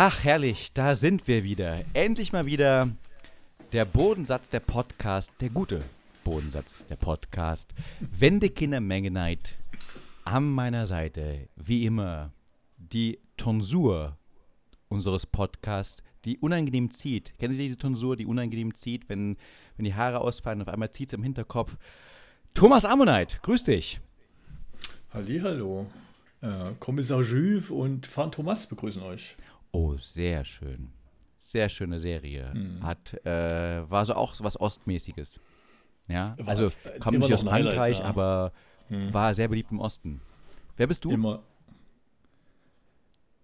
Ach, herrlich, da sind wir wieder. Endlich mal wieder der Bodensatz der Podcast, der gute Bodensatz der Podcast. Wendekinder Mengenheit an meiner Seite, wie immer, die Tonsur unseres Podcasts, die unangenehm zieht. Kennen Sie diese Tonsur, die unangenehm zieht, wenn, wenn die Haare ausfallen, auf einmal zieht es im Hinterkopf. Thomas Ammonite, grüß dich. Hallihallo. Äh, Kommissar Juve und Fan Thomas begrüßen euch. Oh, sehr schön. Sehr schöne Serie. Hm. Hat, äh, war so auch so was Ostmäßiges. Ja, war also kommt nicht aus Frankreich, ja. aber hm. war sehr beliebt im Osten. Wer bist du? Immer.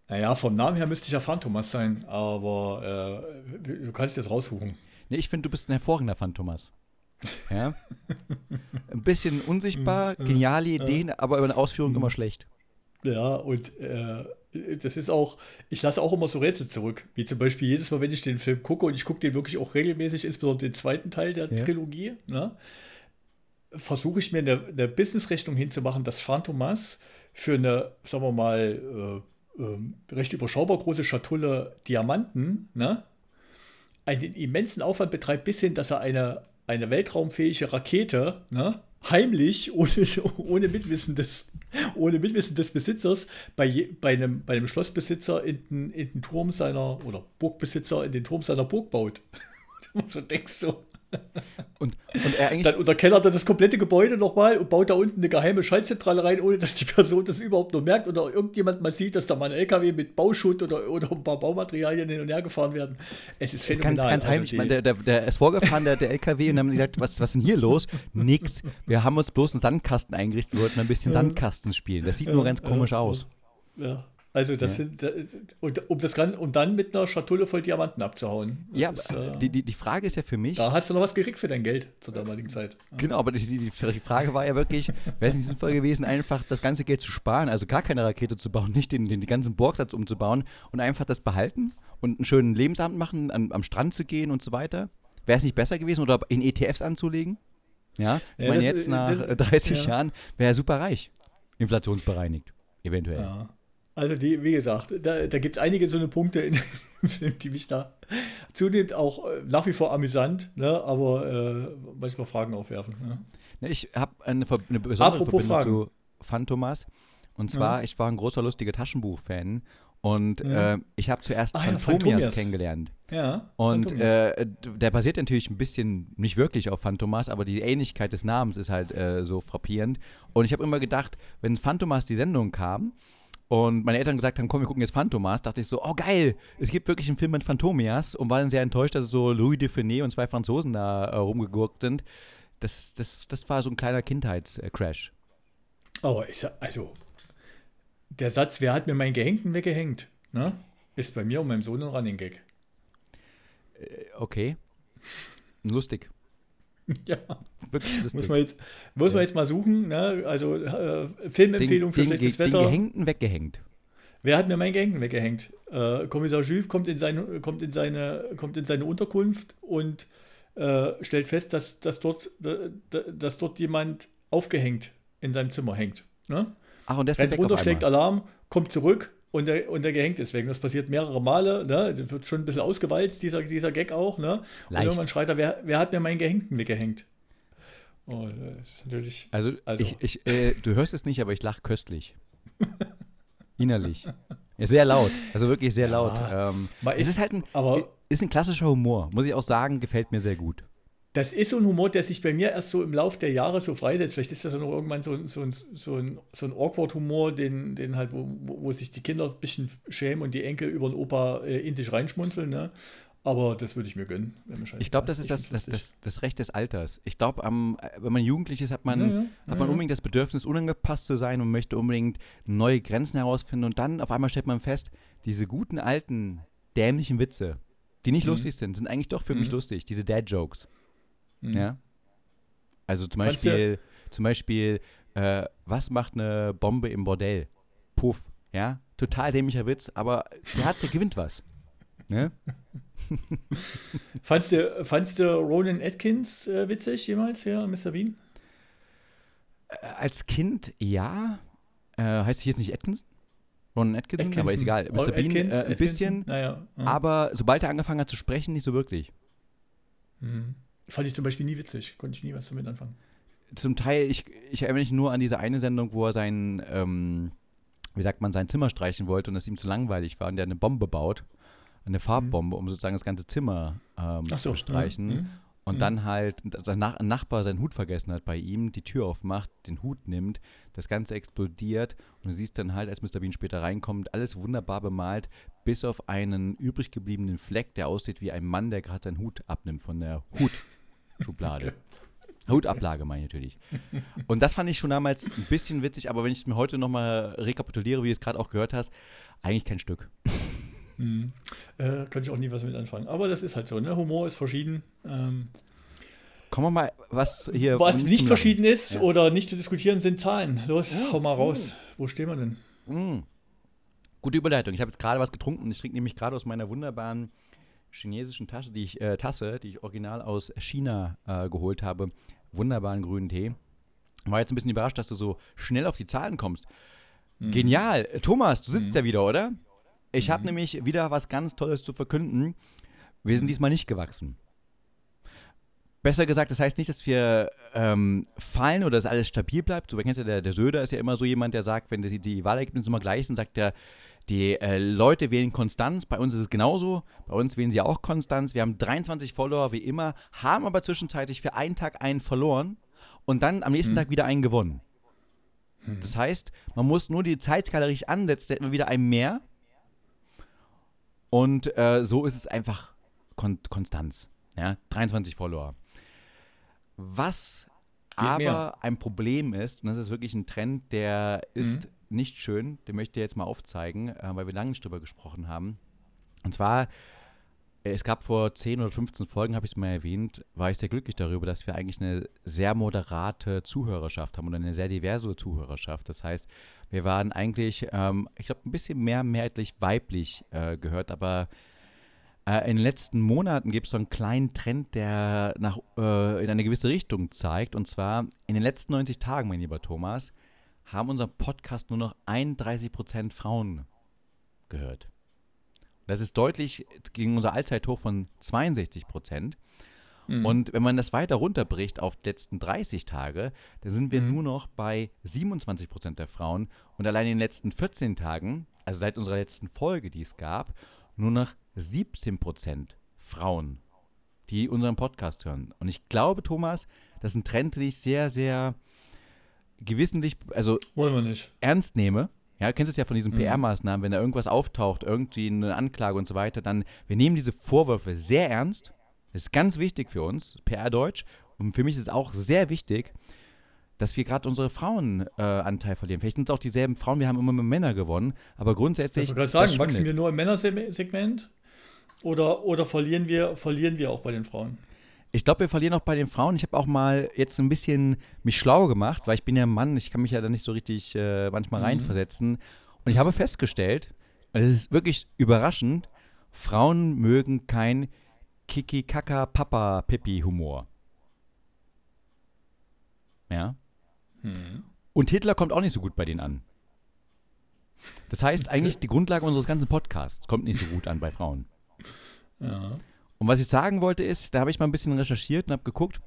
Naja, vom Namen her müsste ich ja Phantomas sein, aber äh, du kannst jetzt raussuchen. Nee, ich finde, du bist ein hervorragender Phantomas. Ja? ein bisschen unsichtbar, hm. geniale Ideen, aber über eine Ausführung hm. immer schlecht. Ja, und äh, das ist auch, ich lasse auch immer so Rätsel zurück. Wie zum Beispiel jedes Mal, wenn ich den Film gucke, und ich gucke den wirklich auch regelmäßig, insbesondere den zweiten Teil der ja. Trilogie, ne, versuche ich mir eine, eine Business-Rechnung hinzumachen, dass Phantomas für eine, sagen wir mal, äh, äh, recht überschaubar große Schatulle Diamanten, ne, einen immensen Aufwand betreibt, bis hin, dass er eine, eine weltraumfähige Rakete, ne, heimlich, ohne, ohne, Mitwissen des, ohne Mitwissen des Besitzers, bei, bei, einem, bei einem Schlossbesitzer in den, in den Turm seiner, oder Burgbesitzer in den Turm seiner Burg baut. So denkst du. Und, und er eigentlich. Dann unterkellert er das komplette Gebäude nochmal und baut da unten eine geheime Schaltzentrale rein, ohne dass die Person das überhaupt nur merkt oder irgendjemand mal sieht, dass da mal ein LKW mit Bauschutt oder, oder ein paar Baumaterialien hin und her gefahren werden. Es ist phänomenal. Ganz, ganz heimlich. Also der, der, der ist vorgefahren, der, der LKW, und dann haben sie gesagt, was, was ist denn hier los? Nix. Wir haben uns bloß einen Sandkasten eingerichtet, wollten ein bisschen Sandkasten spielen. Das sieht nur ganz komisch aus. Ja. Also das ja. sind, und, um das Ganze, und dann mit einer Schatulle voll Diamanten abzuhauen. Das ja, ist, äh, die, die, die Frage ist ja für mich. Da hast du noch was gekriegt für dein Geld zur damaligen Zeit. Genau, aber die, die, die Frage war ja wirklich, wäre es nicht sinnvoll gewesen, einfach das ganze Geld zu sparen, also gar keine Rakete zu bauen, nicht den, den, den ganzen Burgsatz umzubauen und einfach das behalten und einen schönen Lebensabend machen, an, am Strand zu gehen und so weiter? Wäre es nicht besser gewesen oder in ETFs anzulegen? Ja, ich ja, meine, jetzt nach das, 30 ja. Jahren wäre er super reich, inflationsbereinigt, eventuell. Ja. Also die, wie gesagt, da, da gibt es einige so eine Punkte in dem Film, die mich da zunehmend auch äh, nach wie vor amüsant, ne, aber äh, manchmal Fragen aufwerfen. Ne. Ich habe eine, eine, besondere Apropos Verbindung Fragen. zu Phantomas. Und zwar, ja. ich war ein großer lustiger Taschenbuch-Fan und ja. äh, ich habe zuerst Ach, Phantomias, ja, kennengelernt. Ja. Und äh, der basiert natürlich ein bisschen, nicht wirklich auf Phantomas, aber die Ähnlichkeit des Namens ist halt äh, so frappierend. Und ich habe immer gedacht, wenn Phantomas die Sendung kam, und meine Eltern gesagt haben, komm, wir gucken jetzt Phantomas, dachte ich so, oh geil, es gibt wirklich einen Film mit Phantomias und war dann sehr enttäuscht, dass so Louis Dufiné und zwei Franzosen da äh, rumgegurkt sind. Das, das, das war so ein kleiner Kindheitscrash. Aber ist also der Satz, wer hat mir meinen Gehängten weggehängt, ne? ist bei mir und meinem Sohn ein Running Gag. Äh, okay. Lustig. Ja. Muss man jetzt, muss ja. man jetzt mal suchen. Ne? Also äh, Filmempfehlung den, für den, schlechtes den Wetter. Den Gehängten weggehängt. Wer hat mir meinen Gehängten weggehängt? Äh, Kommissar Juve kommt in, seine, kommt, in seine, kommt in seine Unterkunft und äh, stellt fest, dass, dass, dort, dass dort jemand aufgehängt in seinem Zimmer hängt. Ne? Ach, und der Rennt runter, schlägt Alarm, kommt zurück und der, und der gehängt ist wegen. Das passiert mehrere Male, ne? Das wird schon ein bisschen ausgewalzt, dieser, dieser Gag auch, ne? Und irgendwann schreit er, wer, wer hat mir meinen Gehängten weggehängt? Oh, natürlich. Also, also. Ich, ich, äh, du hörst es nicht, aber ich lache köstlich. Innerlich. Ja, sehr laut. Also wirklich sehr ja, laut. Ähm, es ist halt ein, aber, ist ein klassischer Humor, muss ich auch sagen, gefällt mir sehr gut das ist so ein Humor, der sich bei mir erst so im Laufe der Jahre so freisetzt. Vielleicht ist das ja noch irgendwann so, so, so ein, so ein Awkward-Humor, den, den halt, wo, wo sich die Kinder ein bisschen schämen und die Enkel über den Opa äh, in sich reinschmunzeln. Ne? Aber das würde ich mir gönnen. ich glaube, das ist das, das, das, das, Recht des Alters. Ich glaube, wenn man jugendlich ist, hat man, ja, ja, hat man ja, unbedingt das Bedürfnis, unangepasst zu sein und möchte unbedingt neue Grenzen herausfinden. Und dann auf einmal stellt man fest, diese guten, alten, dämlichen Witze, die nicht mhm. lustig sind, sind eigentlich doch für mhm. mich lustig. Diese Dad-Jokes. Mhm. Ja. Also zum Beispiel, zum Beispiel, äh, was macht eine Bombe im Bordell? Puff, ja. Total dämlicher Witz, aber der hat, der gewinnt was. Ne? fandst, du, fandst du Ronan Atkins äh, witzig jemals, ja, Mr. Bean? Äh, als Kind ja. Äh, heißt hier jetzt nicht Atkins? Ron Atkinson, Atkinson. aber ist egal. Mr. Bean Atkins, äh, ein bisschen, naja, ja. aber sobald er angefangen hat zu sprechen, nicht so wirklich. Mhm. Fand ich zum Beispiel nie witzig, konnte ich nie was damit anfangen. Zum Teil, ich, ich erinnere mich nur an diese eine Sendung, wo er sein, ähm, wie sagt man, sein Zimmer streichen wollte und es ihm zu langweilig war und der eine Bombe baut, eine Farbbombe, mhm. um sozusagen das ganze Zimmer ähm, so, zu streichen. Mhm. Und mhm. dann halt sein Nachbar seinen Hut vergessen hat bei ihm, die Tür aufmacht, den Hut nimmt, das Ganze explodiert und du siehst dann halt, als Mr. Bean später reinkommt, alles wunderbar bemalt, bis auf einen übrig gebliebenen Fleck, der aussieht wie ein Mann, der gerade seinen Hut abnimmt von der Hutschublade. Okay. Hutablage meine ich natürlich. Und das fand ich schon damals ein bisschen witzig, aber wenn ich es mir heute nochmal rekapituliere, wie du es gerade auch gehört hast, eigentlich kein Stück. Mhm. Äh, könnte ich auch nie was mit anfangen. Aber das ist halt so, ne? Humor ist verschieden. Ähm, Kommen wir mal, was hier. Was nicht verschieden ist ja. oder nicht zu diskutieren, sind Zahlen. Los, hau mal raus. Oh. Wo stehen wir denn? Mm. Gute Überleitung. Ich habe jetzt gerade was getrunken. Ich trinke nämlich gerade aus meiner wunderbaren chinesischen Tasche, die ich, äh, Tasse, die ich original aus China äh, geholt habe. Wunderbaren grünen Tee. War jetzt ein bisschen überrascht, dass du so schnell auf die Zahlen kommst. Mhm. Genial. Thomas, du sitzt mhm. ja wieder, oder? Ich habe mhm. nämlich wieder was ganz Tolles zu verkünden. Wir sind diesmal nicht gewachsen. Besser gesagt, das heißt nicht, dass wir ähm, fallen oder dass alles stabil bleibt. So, kennst ja, der, der Söder ist ja immer so jemand, der sagt, wenn die, die Wahlergebnisse immer gleich sind, sagt er, die äh, Leute wählen Konstanz. Bei uns ist es genauso. Bei uns wählen sie auch Konstanz. Wir haben 23 Follower wie immer, haben aber zwischenzeitlich für einen Tag einen verloren und dann am nächsten hm. Tag wieder einen gewonnen. Hm. Das heißt, man muss nur die Zeitskala richtig ansetzen, dann hätten wir wieder einen mehr. Und äh, so ist es einfach Kon Konstanz. Ja? 23 Follower. Was Geht aber mehr. ein Problem ist, und das ist wirklich ein Trend, der ist mhm. Nicht schön, den möchte ich jetzt mal aufzeigen, äh, weil wir lange nicht drüber gesprochen haben. Und zwar, es gab vor 10 oder 15 Folgen, habe ich es mal erwähnt, war ich sehr glücklich darüber, dass wir eigentlich eine sehr moderate Zuhörerschaft haben und eine sehr diverse Zuhörerschaft. Das heißt, wir waren eigentlich, ähm, ich glaube, ein bisschen mehr mehrheitlich weiblich äh, gehört, aber äh, in den letzten Monaten gibt es so einen kleinen Trend, der nach, äh, in eine gewisse Richtung zeigt. Und zwar in den letzten 90 Tagen, mein lieber Thomas, haben unseren Podcast nur noch 31% Frauen gehört. Das ist deutlich gegen unser Allzeithoch von 62 Prozent. Mhm. Und wenn man das weiter runterbricht auf die letzten 30 Tage, dann sind wir mhm. nur noch bei 27 Prozent der Frauen und allein in den letzten 14 Tagen, also seit unserer letzten Folge, die es gab, nur noch 17 Prozent Frauen, die unseren Podcast hören. Und ich glaube, Thomas, das ist ein Trend, den ich sehr, sehr gewissentlich, also ernst nehme. Ja, du kennst es ja von diesen mhm. PR-Maßnahmen, wenn da irgendwas auftaucht, irgendwie eine Anklage und so weiter, dann, wir nehmen diese Vorwürfe sehr ernst das ist ganz wichtig für uns, PR-Deutsch. Und für mich ist es auch sehr wichtig, dass wir gerade unsere Frauenanteil äh, verlieren. Vielleicht sind es auch dieselben Frauen, wir haben immer mit Männern gewonnen, aber grundsätzlich. Ich wollte gerade sagen, wachsen wir nur im Männersegment oder, oder verlieren, wir, verlieren wir auch bei den Frauen? Ich glaube, wir verlieren auch bei den Frauen. Ich habe auch mal jetzt ein bisschen mich schlau gemacht, weil ich bin ja ein Mann, ich kann mich ja da nicht so richtig äh, manchmal mhm. reinversetzen. Und ich habe festgestellt, es ist wirklich überraschend, Frauen mögen kein Kiki Kaka Papa Pippi Humor. Ja. Hm. Und Hitler kommt auch nicht so gut bei denen an. Das heißt, okay. eigentlich die Grundlage unseres ganzen Podcasts kommt nicht so gut an bei Frauen. Ja. Und was ich sagen wollte ist, da habe ich mal ein bisschen recherchiert und habe geguckt,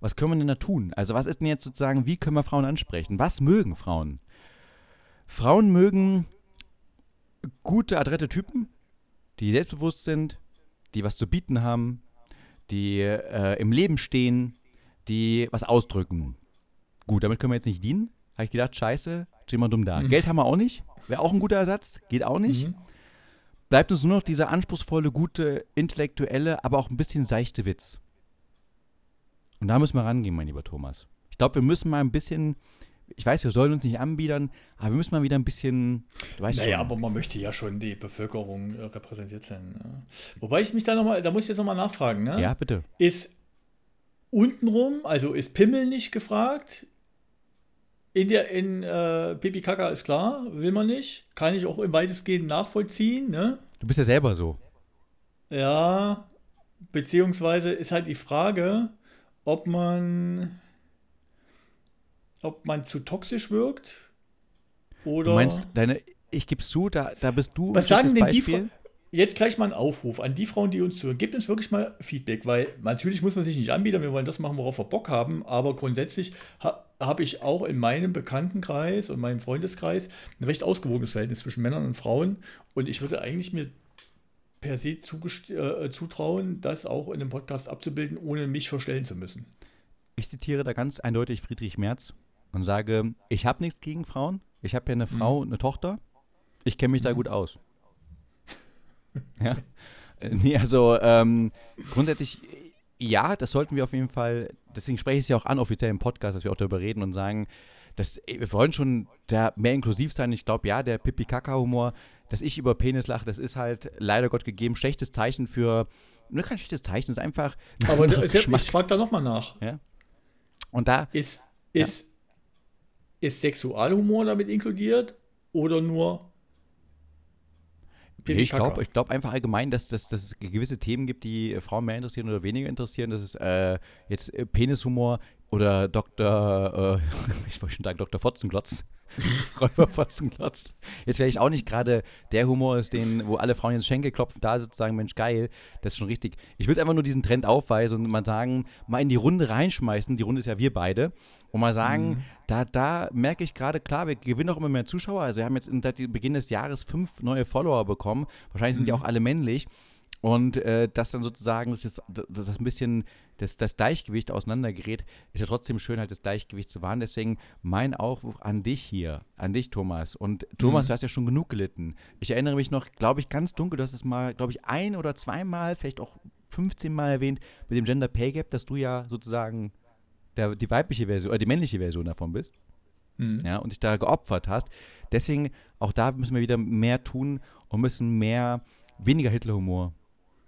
was können wir denn da tun? Also was ist denn jetzt sozusagen, wie können wir Frauen ansprechen? Was mögen Frauen? Frauen mögen gute, adrette Typen, die selbstbewusst sind, die was zu bieten haben, die äh, im Leben stehen, die was ausdrücken. Gut, damit können wir jetzt nicht dienen. Habe ich gedacht, scheiße, stehen wir dumm da. Mhm. Geld haben wir auch nicht. Wäre auch ein guter Ersatz, geht auch nicht. Mhm. Bleibt uns nur noch dieser anspruchsvolle, gute, intellektuelle, aber auch ein bisschen seichte Witz. Und da müssen wir rangehen, mein lieber Thomas. Ich glaube, wir müssen mal ein bisschen ich weiß, wir sollen uns nicht anbiedern, aber wir müssen mal wieder ein bisschen. Du weißt naja, schon. aber man möchte ja schon die Bevölkerung äh, repräsentiert sein. Ne? Wobei ich mich da nochmal, da muss ich jetzt nochmal nachfragen, ne? Ja, bitte. Ist untenrum, also ist Pimmel nicht gefragt? In der, in äh, Pipi Kaka ist klar, will man nicht. Kann ich auch im weitestgehend nachvollziehen, ne? Du bist ja selber so. Ja, beziehungsweise ist halt die Frage, ob man ob man zu toxisch wirkt oder. Du meinst, deine ich gebe zu, da, da bist du Was sagen denn Beispiel. die Jetzt gleich mal ein Aufruf an die Frauen, die uns zuhören. Gebt uns wirklich mal Feedback, weil natürlich muss man sich nicht anbieten, wir wollen das machen, worauf wir Bock haben, aber grundsätzlich ha, habe ich auch in meinem Bekanntenkreis und meinem Freundeskreis ein recht ausgewogenes Verhältnis zwischen Männern und Frauen und ich würde eigentlich mir per se äh, zutrauen, das auch in einem Podcast abzubilden, ohne mich verstellen zu müssen. Ich zitiere da ganz eindeutig Friedrich Merz und sage, ich habe nichts gegen Frauen, ich habe ja eine Frau mhm. und eine Tochter, ich kenne mich mhm. da gut aus. ja. Nee, also ähm, grundsätzlich, ja, das sollten wir auf jeden Fall, deswegen spreche ich es ja auch an, offiziell im Podcast, dass wir auch darüber reden und sagen, dass wir wollen schon da mehr inklusiv sein. Ich glaube, ja, der Pipi-Kaka-Humor, dass ich über Penis lache, das ist halt leider Gott gegeben schlechtes Zeichen für, nur kein schlechtes Zeichen, es ist einfach. Aber ist, ich frage da nochmal nach. Ja. Und da. Ist, ist, ja. ist Sexualhumor damit inkludiert oder nur ich glaube ich glaub einfach allgemein, dass, dass, dass es gewisse Themen gibt, die Frauen mehr interessieren oder weniger interessieren. Das ist äh, jetzt äh, Penishumor oder Dr. Äh, ich wollte schon sagen Dr. Fotzenglotz. Räuber Fotzenglotz. Jetzt wäre ich auch nicht gerade der Humor ist, den, wo alle Frauen ins Schenkel klopfen, da sozusagen, Mensch, geil, das ist schon richtig. Ich würde einfach nur diesen Trend aufweisen und mal sagen, mal in die Runde reinschmeißen, die Runde ist ja wir beide, und mal sagen, mhm. da, da merke ich gerade, klar, wir gewinnen auch immer mehr Zuschauer. Also wir haben jetzt seit Beginn des Jahres fünf neue Follower bekommen. Wahrscheinlich sind mhm. die auch alle männlich. Und äh, dass dann sozusagen das jetzt das, das ein bisschen das, das Gleichgewicht auseinandergerät, ist ja trotzdem schön, halt das Gleichgewicht zu wahren. Deswegen mein Aufruf an dich hier, an dich, Thomas. Und Thomas, mhm. du hast ja schon genug gelitten. Ich erinnere mich noch, glaube ich, ganz dunkel, du hast es mal, glaube ich, ein oder zweimal, vielleicht auch 15 Mal erwähnt, mit dem Gender Pay Gap, dass du ja sozusagen der, die weibliche Version oder die männliche Version davon bist. Mhm. Ja, und dich da geopfert hast. Deswegen, auch da müssen wir wieder mehr tun und müssen mehr, weniger Hitlerhumor,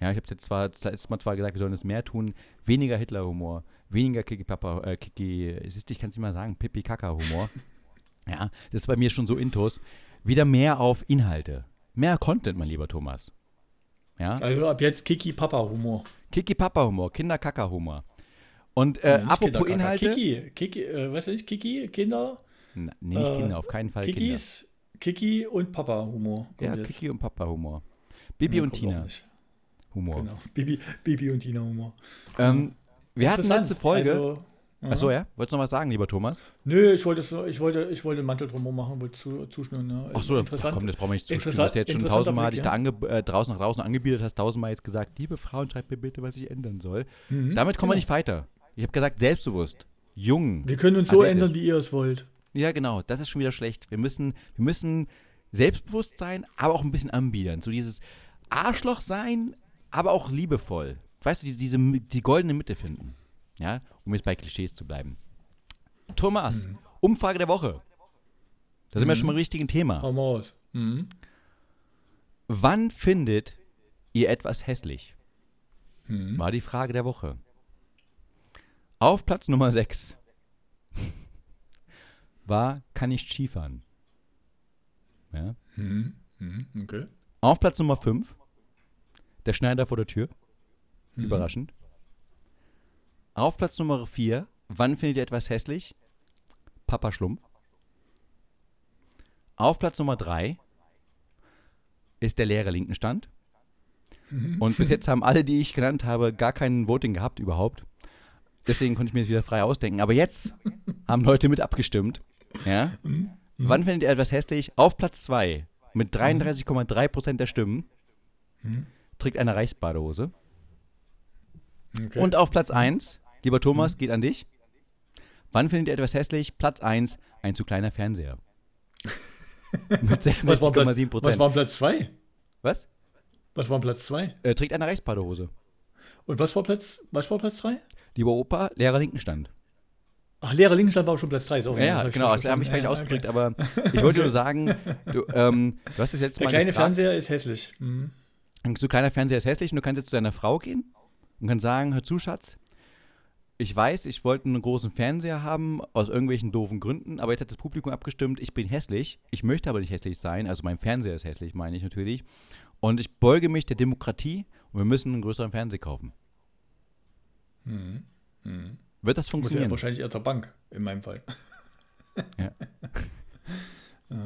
ja, ich habe es jetzt zwar letztes Mal zwar gesagt, wir sollen es mehr tun, weniger Hitler-Humor, weniger Kiki Papa, äh, Kiki, siehst ich kann es nicht mal sagen, Pipi Kaka-Humor. ja, das ist bei mir schon so intus. Wieder mehr auf Inhalte. Mehr Content, mein lieber Thomas. Ja? Also ab jetzt Kiki Papa Humor. Kiki Papa Humor, Kinder Kaka Humor. Und äh, apropos Inhalte. Kiki, Kiki, äh, du nicht, Kiki, Kinder. Na, nee, nicht äh, Kinder, auf keinen Fall Kikis, Kinder. Kiki und Papa Humor. Ja, jetzt. Kiki und Papa Humor. Bibi ja, und Tina. Humor. Genau. Bibi, Bibi und Tina Humor. Ähm, wir hatten letzte Folge. Also, Achso, ja? Wolltest du noch was sagen, lieber Thomas? Nö, ich wollte, ich wollte, ich wollte einen Mantel drumherum machen, wollte zu, zuschnüren. Ja. Achso, interessant. komm, das brauchen wir nicht zuschnüren. Du hast jetzt schon tausendmal dich da ange, äh, draußen nach draußen angebietet, hast tausendmal jetzt gesagt, liebe Frauen, schreibt mir bitte, was ich ändern soll. Mhm, Damit kommen genau. wir nicht weiter. Ich habe gesagt, selbstbewusst, jung. Wir können uns so ändern, wie ihr es wollt. Ja, genau, das ist schon wieder schlecht. Wir müssen, wir müssen selbstbewusst sein, aber auch ein bisschen anbiedern. So dieses Arschloch sein, aber auch liebevoll. Weißt du, diese, diese die goldene Mitte finden. Ja, um jetzt bei Klischees zu bleiben. Thomas, mhm. Umfrage der Woche. Da sind mhm. wir schon mal im richtigen Thema. Hau mal aus. Mhm. Wann findet ihr etwas hässlich? Mhm. War die Frage der Woche. Auf Platz Nummer 6 war, kann ich Skifahren? Ja. Mhm. Mhm. Okay. Auf Platz Nummer 5 der Schneider vor der Tür. Mhm. Überraschend. Auf Platz Nummer 4. Wann findet ihr etwas hässlich? Papa Schlumpf. Auf Platz Nummer 3 ist der leere Linkenstand. Mhm. Und bis jetzt haben alle, die ich genannt habe, gar keinen Voting gehabt überhaupt. Deswegen konnte ich mir das wieder frei ausdenken. Aber jetzt haben Leute mit abgestimmt. Ja? Mhm. Wann findet ihr etwas hässlich? Auf Platz 2 mit 33,3% der Stimmen. Mhm trägt eine Reichsbadehose. Okay. Und auf Platz 1, lieber Thomas, mhm. geht an dich. Wann findet ihr etwas hässlich? Platz 1, ein zu kleiner Fernseher. Mit 66,7 Prozent. Was war Platz 2? Was? Was war Platz 2? Er trägt eine Reichsbadehose. Und was war Platz, was war Platz 3? Lieber Opa, Lehrer Linkenstand. Ach, Lehrer Linkenstand war auch schon Platz 3, sorry. Ja, ja genau, das habe ich vielleicht ja, ausgedrückt, okay. aber ich wollte nur sagen, du, ähm, du hast das jetzt Der mal. Der kleine gefragt. Fernseher ist hässlich. Mhm. So kleiner Fernseher ist hässlich und du kannst jetzt zu deiner Frau gehen und kannst sagen, hör zu, Schatz, ich weiß, ich wollte einen großen Fernseher haben, aus irgendwelchen doofen Gründen, aber jetzt hat das Publikum abgestimmt, ich bin hässlich, ich möchte aber nicht hässlich sein, also mein Fernseher ist hässlich, meine ich natürlich. Und ich beuge mich der Demokratie und wir müssen einen größeren Fernseher kaufen. Mhm. Mhm. Wird das funktionieren? Muss ja wahrscheinlich eher zur Bank, in meinem Fall. Ja. ja.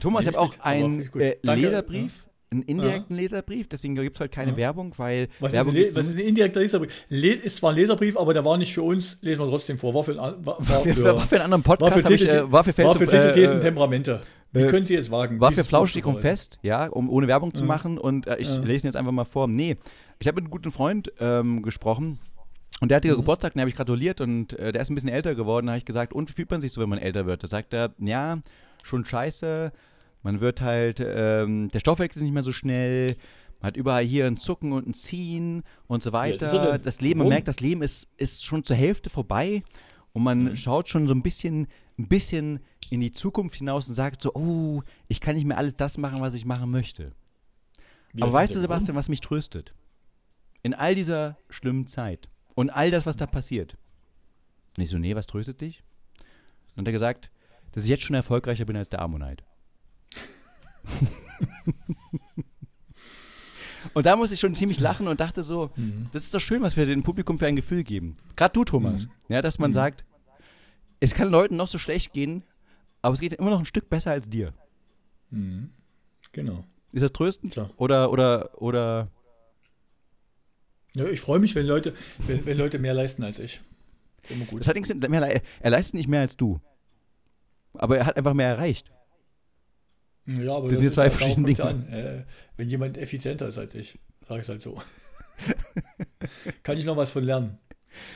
Thomas, ich habe auch einen äh, Leserbrief, einen indirekten ja. Leserbrief, deswegen gibt es halt keine ja. Werbung, weil. Was, Werbung ist ein, was, ist ein, indirekter Leserbrief? Le ist zwar ein Leserbrief, aber der war nicht für uns, lesen wir trotzdem vor. War für, ein, war, war für, war für einen anderen Podcast. War für, Titel, ich, äh, war für, war für Titel, Thesen, Temperamente. Wie äh, können Sie es wagen? War für Flauschig und Fest, ja, um ohne Werbung zu machen. Und äh, ich lese ihn jetzt einfach mal vor. Nee, ich habe mit einem guten Freund ähm, gesprochen. Und der hatte mhm. Geburtstag, den habe ich gratuliert und äh, der ist ein bisschen älter geworden. Da habe ich gesagt, und wie fühlt man sich so, wenn man älter wird? Da sagt er, ja, schon scheiße. Man wird halt, ähm, der Stoffwechsel ist nicht mehr so schnell. Man hat überall hier ein Zucken und ein Ziehen und so weiter. Ja, das Leben, man merkt, das Leben ist, ist schon zur Hälfte vorbei und man mhm. schaut schon so ein bisschen, ein bisschen in die Zukunft hinaus und sagt so, oh, ich kann nicht mehr alles das machen, was ich machen möchte. Wie Aber weißt du, Sebastian, was mich tröstet? In all dieser schlimmen Zeit und all das, was da passiert. Nicht so, nee, was tröstet dich? Und er gesagt, dass ich jetzt schon erfolgreicher bin als der Ammonite. und da musste ich schon ziemlich lachen und dachte so, mhm. das ist doch schön, was wir dem Publikum für ein Gefühl geben. Gerade du, Thomas. Mhm. Ja, dass man mhm. sagt, es kann Leuten noch so schlecht gehen, aber es geht immer noch ein Stück besser als dir. Mhm. Genau. Ist das tröstend? Ja. Oder, oder, oder. Ja, ich freue mich, wenn Leute, wenn, wenn, Leute mehr leisten als ich. Das ist immer gut. Das hat nichts mit mehr, er leistet nicht mehr als du. Aber er hat einfach mehr erreicht. Ja, aber das, sind zwei verschiedene Dinge. An. Äh, wenn jemand effizienter ist als ich, sage ich es halt so. Kann ich noch was von lernen.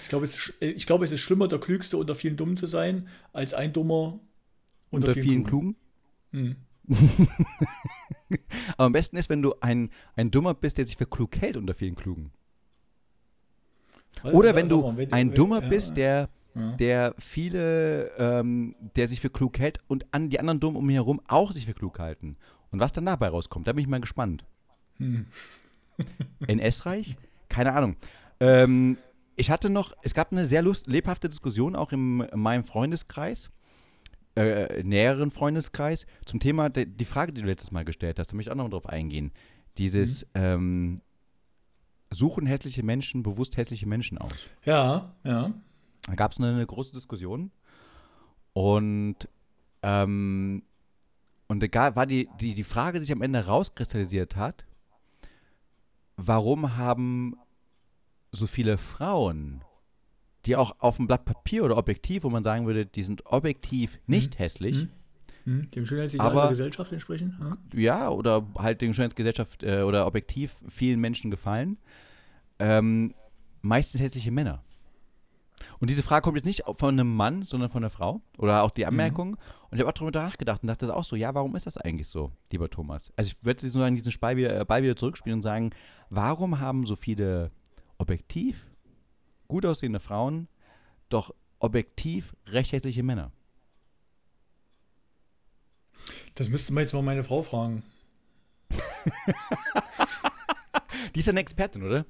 Ich glaube, es, ich glaube, es ist schlimmer, der Klügste unter vielen Dummen zu sein, als ein Dummer unter, unter vielen, vielen, Klugen. Klugen? Hm. aber am besten ist, wenn du ein, ein Dummer bist, der sich für klug hält unter vielen Klugen. Oder wenn du ein Dummer bist, der der viele, ähm, der sich für klug hält und an die anderen Dummen um ihn herum auch sich für klug halten. Und was dann dabei rauskommt, da bin ich mal gespannt. Hm. NS-reich? Keine Ahnung. Ähm, ich hatte noch, es gab eine sehr lust, lebhafte Diskussion auch im, in meinem Freundeskreis, äh, näheren Freundeskreis, zum Thema de, die Frage, die du letztes Mal gestellt hast, da möchte ich auch noch drauf eingehen. Dieses mhm. ähm, Suchen hässliche Menschen bewusst hässliche Menschen aus. Ja, ja. Da gab es eine, eine, große Diskussion und ähm, und egal, war die, die, die Frage, die sich am Ende rauskristallisiert hat, warum haben so viele Frauen, die auch auf dem Blatt Papier oder objektiv, wo man sagen würde, die sind objektiv nicht mhm. hässlich, mhm. dem Schönheitsideal der Gesellschaft entsprechen? Ja. ja, oder halt dem Schönheitsgesellschaft äh, oder objektiv vielen Menschen gefallen, ähm, meistens hässliche Männer. Und diese Frage kommt jetzt nicht von einem Mann, sondern von einer Frau. Oder auch die mhm. Anmerkung. Mhm. Und ich habe auch darüber nachgedacht und dachte auch so, ja, warum ist das eigentlich so, lieber Thomas? Also ich würde sozusagen diesen Ball wieder, äh, Ball wieder zurückspielen und sagen, warum haben so viele objektiv gut aussehende Frauen doch objektiv recht hässliche Männer? Das müsste man jetzt mal meine Frau fragen. die ist ja eine Expertin, oder?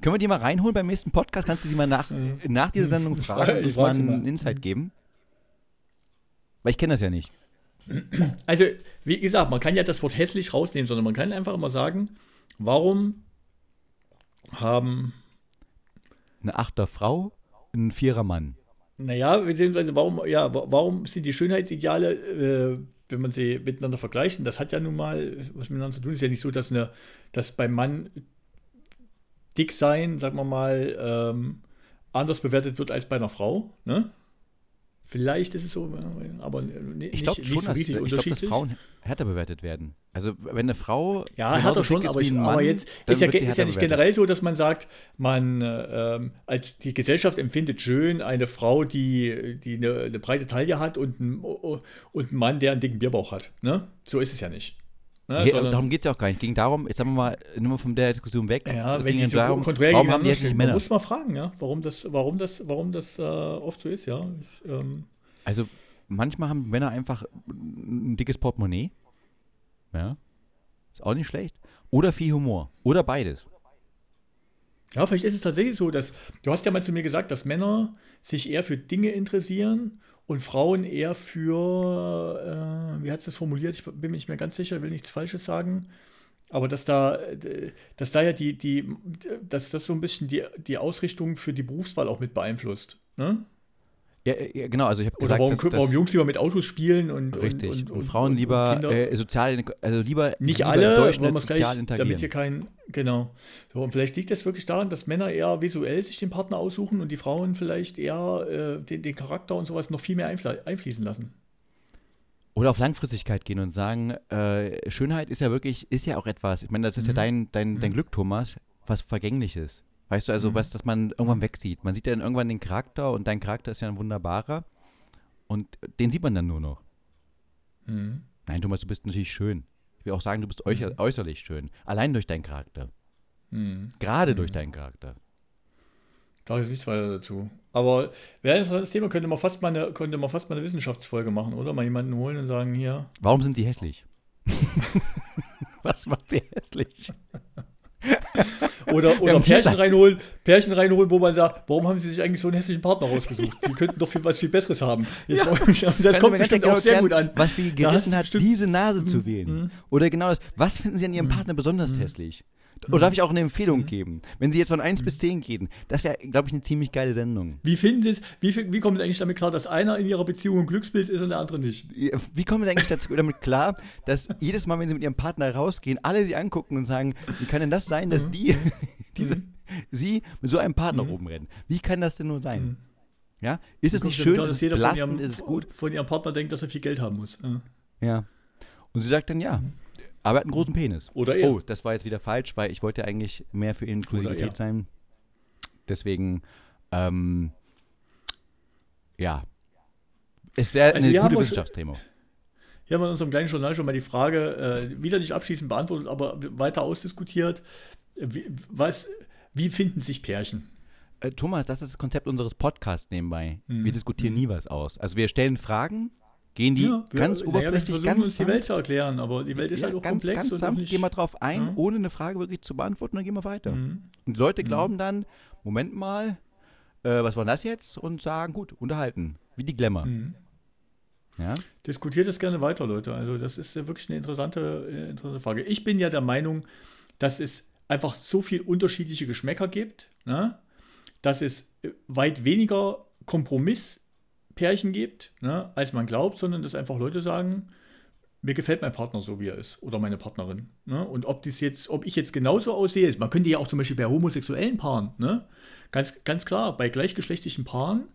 Können wir die mal reinholen beim nächsten Podcast? Kannst du sie mal nach, mhm. nach dieser Sendung fragen und uns mal einen Insight geben? Weil ich kenne das ja nicht. Also, wie gesagt, man kann ja das Wort hässlich rausnehmen, sondern man kann einfach immer sagen, warum haben eine achter Frau ein vierer Mann? Naja, beziehungsweise warum, ja, warum sind die Schönheitsideale, äh, wenn man sie miteinander vergleicht, und das hat ja nun mal was miteinander zu tun, ist ja nicht so, dass, eine, dass beim Mann dick sein, sagen wir mal, ähm, anders bewertet wird als bei einer Frau. Ne? Vielleicht ist es so, aber nicht, ich glaube schon, nicht so dass, ich glaub, dass Frauen härter bewertet werden. Also wenn eine Frau ja härter schon, aber, ich, Mann, aber jetzt ist ja, ist ja nicht generell so, dass man sagt, man ähm, als die Gesellschaft empfindet schön eine Frau, die, die eine, eine breite Taille hat und, ein, und einen Mann, der einen dicken Bierbauch hat. Ne? So ist es ja nicht. Ne, nee, darum geht es ja auch gar nicht. Es ging darum, jetzt sagen wir mal, nur von der Diskussion weg. Ja, wenn ging so darum, warum haben die jetzt nicht Männer? Man muss mal fragen, ja, warum das, warum das, warum das äh, oft so ist, ja. Ich, ähm, also manchmal haben Männer einfach ein dickes Portemonnaie. Ja. Ist auch nicht schlecht. Oder viel Humor. Oder beides. Ja, vielleicht ist es tatsächlich so, dass du hast ja mal zu mir gesagt, dass Männer sich eher für Dinge interessieren und Frauen eher für, äh, wie hat es das formuliert? Ich bin mir nicht mehr ganz sicher, will nichts Falsches sagen. Aber dass da, dass da ja die, die, dass das so ein bisschen die, die Ausrichtung für die Berufswahl auch mit beeinflusst. Ne? Ja, ja, genau, also ich habe gesagt, warum, dass, warum Jungs lieber mit Autos spielen und richtig und, und, und Frauen lieber äh, sozial, also lieber nicht lieber alle, wollen wir gleich, damit hier kein genau. So und vielleicht liegt das wirklich daran, dass Männer eher visuell sich den Partner aussuchen und die Frauen vielleicht eher äh, den, den, Charakter und sowas noch viel mehr einfließen lassen. Oder auf Langfristigkeit gehen und sagen, äh, Schönheit ist ja wirklich, ist ja auch etwas. Ich meine, das ist mhm. ja dein, dein, dein mhm. Glück, Thomas, was vergänglich ist. Weißt du, also mhm. was, dass man irgendwann wegsieht. Man sieht ja dann irgendwann den Charakter und dein Charakter ist ja ein wunderbarer. Und den sieht man dann nur noch. Mhm. Nein, Thomas, du bist natürlich schön. Ich will auch sagen, du bist mhm. äußerlich schön. Allein durch deinen Charakter. Mhm. Gerade durch mhm. deinen Charakter. Da ist nichts weiter dazu. Aber wäre ein interessantes Thema, könnte man, fast mal eine, könnte man fast mal eine Wissenschaftsfolge machen, oder? Mal jemanden holen und sagen, hier. Warum sind die hässlich? Was macht sie hässlich? Oder, oder Pärchen reinholen, Pärchen reinholen, wo man sagt, warum haben sie sich eigentlich so einen hässlichen Partner rausgesucht? Sie könnten doch viel, was viel Besseres haben. Jetzt ja. mich, das kommt bestimmt auch sehr gut an. Was sie geritten hat, diese Nase zu mhm. wählen. Mhm. Oder genau das, was finden sie an ihrem mhm. Partner besonders hässlich? Oder darf ich auch eine Empfehlung mhm. geben? Wenn Sie jetzt von 1 mhm. bis 10 gehen, das wäre, glaube ich, eine ziemlich geile Sendung. Wie finden Sie es, wie, wie kommen Sie eigentlich damit klar, dass einer in Ihrer Beziehung ein Glücksbild ist und der andere nicht? Wie kommen Sie eigentlich dazu, damit klar, dass jedes Mal, wenn Sie mit Ihrem Partner rausgehen, alle Sie angucken und sagen, wie kann denn das sein, dass mhm. die, diese, mhm. Sie mit so einem Partner mhm. rumrennen? Wie kann das denn nur sein? Mhm. Ja? Ist es nicht schön, klar, dass jeder belastend, von ihrem, ist es gut? Von Ihrem Partner denkt, dass er viel Geld haben muss. Ja. ja. Und sie sagt dann ja. Aber er hat einen großen Penis. Oder er. Oh, das war jetzt wieder falsch, weil ich wollte eigentlich mehr für Inklusivität sein. Deswegen, ähm, ja. Es wäre also eine gute Wissenschaftsthema. Hier haben wir in unserem kleinen Journal schon mal die Frage äh, wieder nicht abschließend beantwortet, aber weiter ausdiskutiert. Wie, was, wie finden sich Pärchen? Äh, Thomas, das ist das Konzept unseres Podcasts nebenbei. Mhm. Wir diskutieren mhm. nie was aus. Also wir stellen Fragen, Gehen die ja, ganz wir, oberflächlich ja, ganz uns die Welt zu erklären, aber die Welt ist ja, halt auch ganz, komplex. Ganz sanft gehen wir drauf ein, ja. ohne eine Frage wirklich zu beantworten, dann gehen wir weiter. Mhm. Und die Leute mhm. glauben dann, Moment mal, äh, was war das jetzt? Und sagen, gut, unterhalten. Wie die Glamour. Mhm. Ja? Diskutiert es gerne weiter, Leute. Also das ist ja wirklich eine interessante, äh, interessante Frage. Ich bin ja der Meinung, dass es einfach so viel unterschiedliche Geschmäcker gibt, ne? dass es äh, weit weniger Kompromiss Pärchen gibt, ne, als man glaubt, sondern dass einfach Leute sagen, mir gefällt mein Partner so, wie er ist, oder meine Partnerin. Ne? Und ob das jetzt, ob ich jetzt genauso aussehe, man könnte ja auch zum Beispiel bei homosexuellen Paaren, ne? ganz, ganz klar, bei gleichgeschlechtlichen Paaren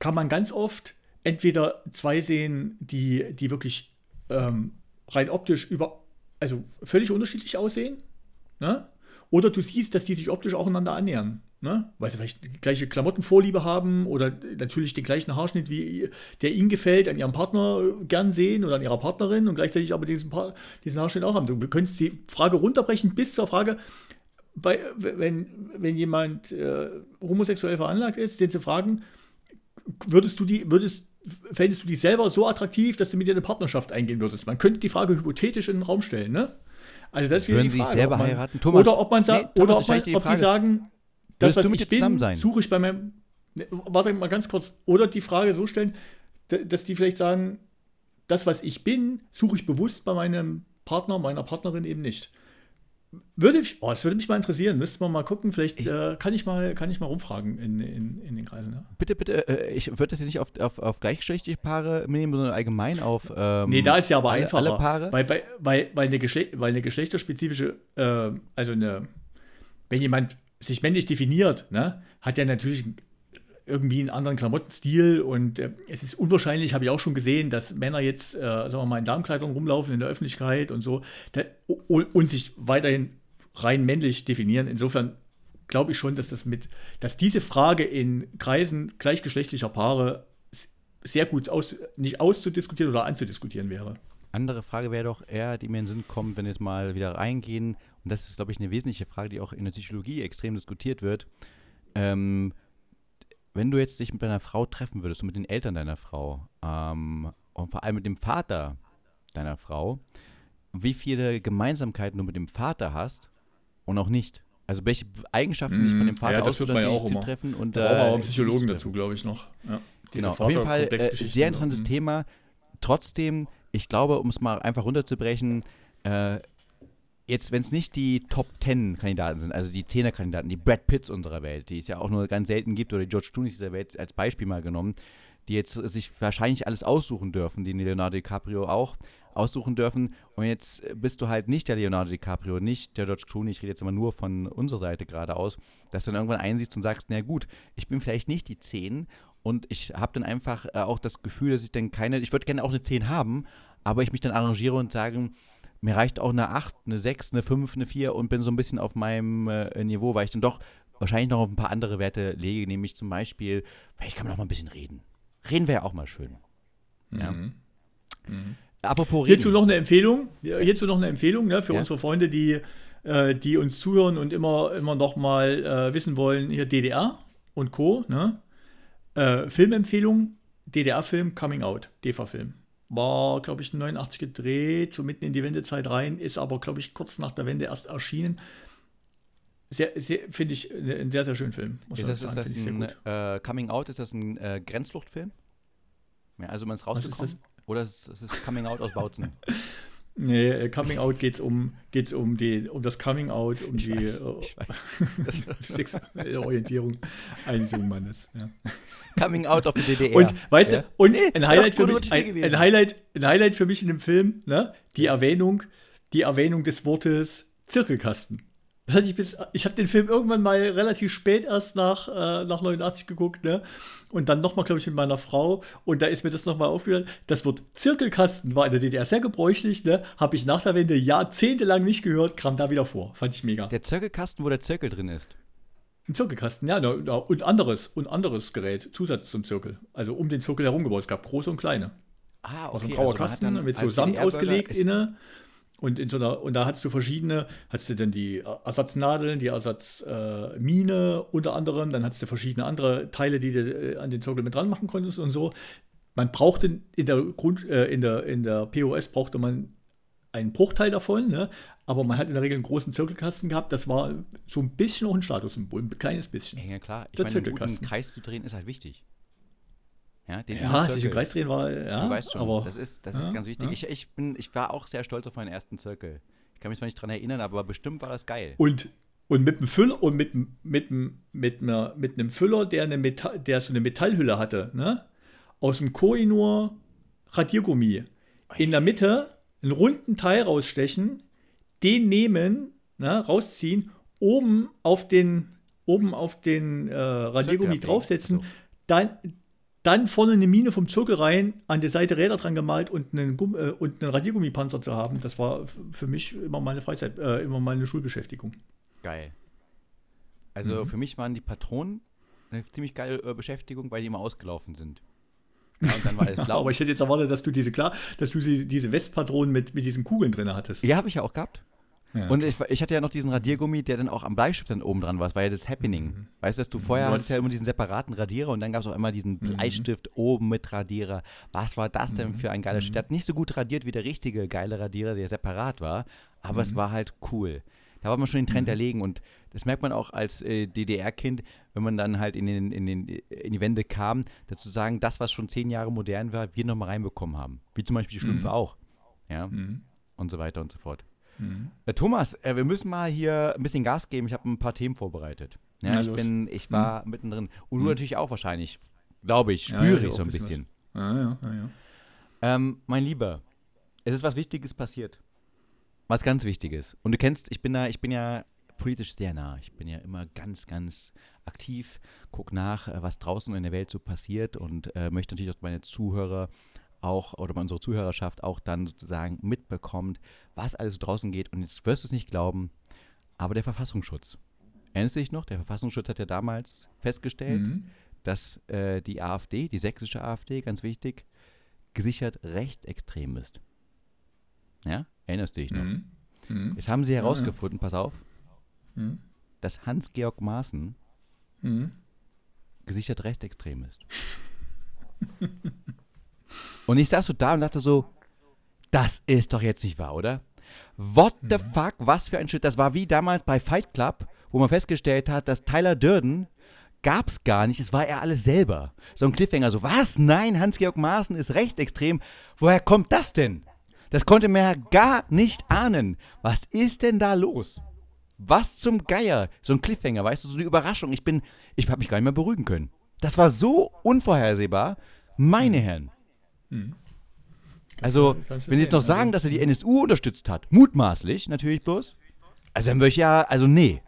kann man ganz oft entweder zwei sehen, die, die wirklich ähm, rein optisch über, also völlig unterschiedlich aussehen, ne? oder du siehst, dass die sich optisch auch einander annähern. Ne? Weil sie vielleicht die gleiche Klamottenvorliebe haben oder natürlich den gleichen Haarschnitt, wie der ihnen gefällt, an ihrem Partner gern sehen oder an ihrer Partnerin und gleichzeitig aber diesen, diesen Haarschnitt auch haben. Du könntest die Frage runterbrechen bis zur Frage, bei, wenn, wenn jemand äh, homosexuell veranlagt ist, den zu fragen, würdest du die, würdest, fändest du die selber so attraktiv, dass du mit dir eine Partnerschaft eingehen würdest? Man könnte die Frage hypothetisch in den Raum stellen, ne? Also das wäre die Frage. Sie selber man, heiraten? Thomas, oder ob man sagt, nee, oder ob, man, ob die sagen, das, was ich bin, sein? suche ich bei meinem. Ne, warte mal ganz kurz. Oder die Frage so stellen, dass die vielleicht sagen, das, was ich bin, suche ich bewusst bei meinem Partner, meiner Partnerin eben nicht. Würde ich, oh, das würde mich mal interessieren. Müsste man mal gucken. Vielleicht äh, kann, ich mal, kann ich mal rumfragen in, in, in den Kreisen. Ja. Bitte, bitte, äh, ich würde das jetzt nicht auf, auf, auf gleichgeschlechtliche Paare nehmen, sondern allgemein auf. Ähm, nee, da ist ja aber alle, einfacher. Alle Paare. Weil, weil, weil, weil, eine, Geschle weil eine geschlechterspezifische, äh, also eine, wenn jemand sich männlich definiert, ne, hat er natürlich irgendwie einen anderen Klamottenstil und äh, es ist unwahrscheinlich, habe ich auch schon gesehen, dass Männer jetzt, äh, sagen wir mal, in Darmkleidung rumlaufen in der Öffentlichkeit und so der, und, und, sich weiterhin rein männlich definieren. Insofern glaube ich schon, dass das mit, dass diese Frage in Kreisen gleichgeschlechtlicher Paare sehr gut aus, nicht auszudiskutieren oder anzudiskutieren wäre. Andere Frage wäre doch eher, die mir in den Sinn kommt, wenn wir jetzt mal wieder reingehen, und das ist, glaube ich, eine wesentliche Frage, die auch in der Psychologie extrem diskutiert wird. Ähm, wenn du jetzt dich mit deiner Frau treffen würdest und mit den Eltern deiner Frau ähm, und vor allem mit dem Vater deiner Frau, wie viele Gemeinsamkeiten du mit dem Vater hast und auch nicht. Also welche Eigenschaften sich von dem Vater ja, das wird man ja auch immer. treffen und da brauchen wir auch einen Psychologen dazu, glaube ich noch. Ja, genau, auf jeden Fall äh, sehr interessantes Thema. Trotzdem, ich glaube, um es mal einfach runterzubrechen, äh, jetzt, wenn es nicht die Top Ten Kandidaten sind, also die Zehner Kandidaten, die Brad Pitts unserer Welt, die es ja auch nur ganz selten gibt, oder die George Clooney dieser Welt als Beispiel mal genommen, die jetzt sich wahrscheinlich alles aussuchen dürfen, die Leonardo DiCaprio auch aussuchen dürfen. Und jetzt bist du halt nicht der Leonardo DiCaprio, nicht der George Clooney. Ich rede jetzt immer nur von unserer Seite gerade aus, dass du dann irgendwann einsiehst und sagst, na gut, ich bin vielleicht nicht die 10 und ich habe dann einfach äh, auch das Gefühl, dass ich dann keine, ich würde gerne auch eine 10 haben, aber ich mich dann arrangiere und sage, mir reicht auch eine 8, eine 6, eine 5, eine 4 und bin so ein bisschen auf meinem äh, Niveau, weil ich dann doch wahrscheinlich noch auf ein paar andere Werte lege, nämlich zum Beispiel, vielleicht kann man auch mal ein bisschen reden. Reden wäre ja auch mal schön. Ja. Mhm. Mhm. Apropos reden. Hierzu noch eine Empfehlung, hierzu noch eine Empfehlung ne, für ja. unsere Freunde, die, äh, die uns zuhören und immer, immer noch mal äh, wissen wollen, hier DDR und Co. Ne? Äh, Filmempfehlung, DDR-Film Coming Out, DEFA-Film. War, glaube ich, 89 gedreht, so mitten in die Wendezeit rein, ist aber, glaube ich, kurz nach der Wende erst erschienen. Sehr, sehr finde ich, ein sehr, sehr schönen Film. ist das, sagen, ist das ein äh, Coming Out, ist das ein äh, Grenzfluchtfilm? Ja, also man ist rausgekommen? Ist Oder ist es Coming Out aus Bautzen? Nee, äh, Coming Out geht es um, geht's um, die, um das Coming Out, um ich die weiß, äh, sexuelle Orientierung eines jungen Mannes. Ja. Coming Out of the DDR. Und weißt ja. du, und nee, ein, Highlight für mich, ein, ein, Highlight, ein Highlight für mich in dem Film, ne? die Erwähnung, die Erwähnung des Wortes Zirkelkasten. Das hatte ich bis, ich habe den Film irgendwann mal relativ spät erst nach, äh, nach 89 geguckt, ne? Und dann nochmal, glaube ich, mit meiner Frau. Und da ist mir das nochmal aufgefallen. Das Wort Zirkelkasten war in der DDR sehr gebräuchlich, ne? Habe ich nach der Wende jahrzehntelang nicht gehört, kam da wieder vor. Fand ich mega. Der Zirkelkasten, wo der Zirkel drin ist. Ein Zirkelkasten, ja, und anderes, und anderes Gerät, Zusatz zum Zirkel. Also um den Zirkel herum gebaut. Es gab große und kleine. Ah, okay. Also ein grauer also Kasten mit so Samt ausgelegt inne. Und, in so einer, und da hast du verschiedene, hast du dann die Ersatznadeln, die Ersatzmine äh, unter anderem, dann hast du verschiedene andere Teile, die du äh, an den Zirkel mit dran machen konntest und so. Man brauchte in der Grund, äh, in der, in der POS brauchte man einen Bruchteil davon, ne? aber man hat in der Regel einen großen Zirkelkasten gehabt. Das war so ein bisschen auch ein Statussymbol, ein kleines bisschen. Ja, klar. Ich der meine, einen Kreis zu drehen ist halt wichtig. Ja, den ja sich im Kreis drehen war, ja. Du weißt schon, aber, das ist, das ja, ist ganz wichtig. Ja. Ich, ich, bin, ich war auch sehr stolz auf meinen ersten Zirkel. Ich kann mich zwar nicht dran erinnern, aber bestimmt war das geil. Und, und mit einem Füller und mit, mit, mit, mit, mit einem Füller, der, eine Metall, der so eine Metallhülle hatte, ne? aus dem Koinur Radiergummi. In der Mitte einen runden Teil rausstechen, den nehmen, ne, rausziehen, oben auf den, oben auf den äh, Radiergummi draufsetzen, so. dann, dann vorne eine Mine vom Zirkel rein, an der Seite Räder dran gemalt und einen, Gumm, äh, und einen Radiergummipanzer zu haben, das war für mich immer meine Freizeit, äh, immer meine Schulbeschäftigung. Geil. Also mhm. für mich waren die Patronen eine ziemlich geile äh, Beschäftigung, weil die immer ausgelaufen sind. Ja, und dann war alles blau. Aber ich hätte jetzt erwartet, dass du diese klar, dass du diese Westpatronen mit, mit diesen Kugeln drin hattest. Ja, habe ich ja auch gehabt. Ja, und ich, ich, hatte ja noch diesen Radiergummi, der dann auch am Bleistift dann oben dran war. Das war ja das Happening. Mhm. Weißt du, dass du vorher du hattest ja immer diesen separaten Radierer und dann gab es auch immer diesen mhm. Bleistift oben mit Radierer. Was war das denn mhm. für ein geiler mhm. Der hat nicht so gut radiert wie der richtige geile Radierer, der separat war, aber es mhm. war halt cool. Da war man schon den Trend mhm. erlegen und das merkt man auch als äh, DDR-Kind, wenn man dann halt in, den, in, den, in die Wende kam, dazu sagen, das, was schon zehn Jahre modern war, wir nochmal reinbekommen haben. Wie zum Beispiel die Schlümpfe auch. Ja. Und so weiter und so fort. Mhm. Äh, Thomas, äh, wir müssen mal hier ein bisschen Gas geben. Ich habe ein paar Themen vorbereitet. Ja, ja ich, bin, ich war mhm. mittendrin. Und du mhm. natürlich auch wahrscheinlich. Glaube ich, spüre ja, ich so ein bisschen. Ja, ja, ja. Ähm, mein Lieber, es ist was Wichtiges passiert. Was ganz Wichtiges. Und du kennst, ich bin da, ich bin ja politisch sehr nah. Ich bin ja immer ganz, ganz aktiv, guck nach, äh, was draußen in der Welt so passiert und äh, möchte natürlich auch meine Zuhörer auch oder unsere Zuhörerschaft auch dann sozusagen mitbekommt, was alles draußen geht. Und jetzt wirst du es nicht glauben, aber der Verfassungsschutz. Erinnerst du dich noch? Der Verfassungsschutz hat ja damals festgestellt, mhm. dass äh, die AfD, die sächsische AfD, ganz wichtig, gesichert rechtsextrem ist. Ja? Erinnerst du dich noch? Mhm. Mhm. Jetzt haben sie herausgefunden, pass auf, mhm. dass Hans-Georg Maaßen mhm. gesichert rechtsextrem ist. Und ich saß so da und dachte so, das ist doch jetzt nicht wahr, oder? What the mhm. fuck, was für ein Shit. Das war wie damals bei Fight Club, wo man festgestellt hat, dass Tyler Durden gab's gar nicht, es war er alles selber. So ein Cliffhanger, so, was? Nein, Hans-Georg Maaßen ist rechtsextrem. Woher kommt das denn? Das konnte man ja gar nicht ahnen. Was ist denn da los? Was zum Geier? So ein Cliffhanger, weißt du, so eine Überraschung. Ich bin, ich habe mich gar nicht mehr beruhigen können. Das war so unvorhersehbar Meine Herren. Hm. Also, wenn Sie jetzt noch sagen, dass er die NSU unterstützt hat, mutmaßlich natürlich bloß, also dann würde ich ja, also nee,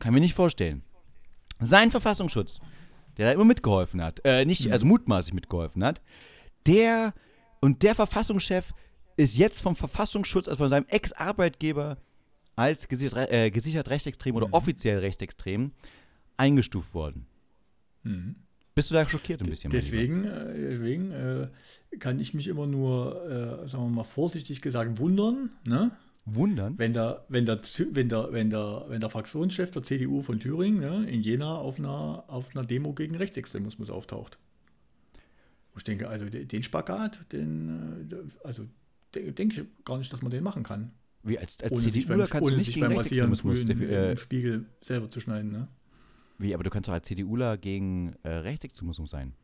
kann mir nicht vorstellen. Sein Verfassungsschutz, der da immer mitgeholfen hat, äh, nicht, hm. also mutmaßlich mitgeholfen hat, der und der Verfassungschef ist jetzt vom Verfassungsschutz, also von seinem Ex-Arbeitgeber als gesichert, äh, gesichert rechtsextrem oder mhm. offiziell rechtsextrem eingestuft worden. Mhm. Bist du da schockiert ein bisschen? Deswegen, äh, deswegen äh, kann ich mich immer nur, äh, sagen wir mal vorsichtig gesagt, wundern. Ne? Wundern? Wenn der, wenn, der, wenn, der, wenn, der, wenn der Fraktionschef der CDU von Thüringen ne, in Jena auf einer, auf einer Demo gegen Rechtsextremismus auftaucht. Ich denke, also den Spagat, den, äh, also denke ich gar nicht, dass man den machen kann. Wie als, als CDUler kannst ohne du nicht gegen Rechtsextremismus im, im Spiegel selber zu schneiden, ne? Wie, aber du kannst doch als CDUler gegen äh, Rechtsextremismus sein.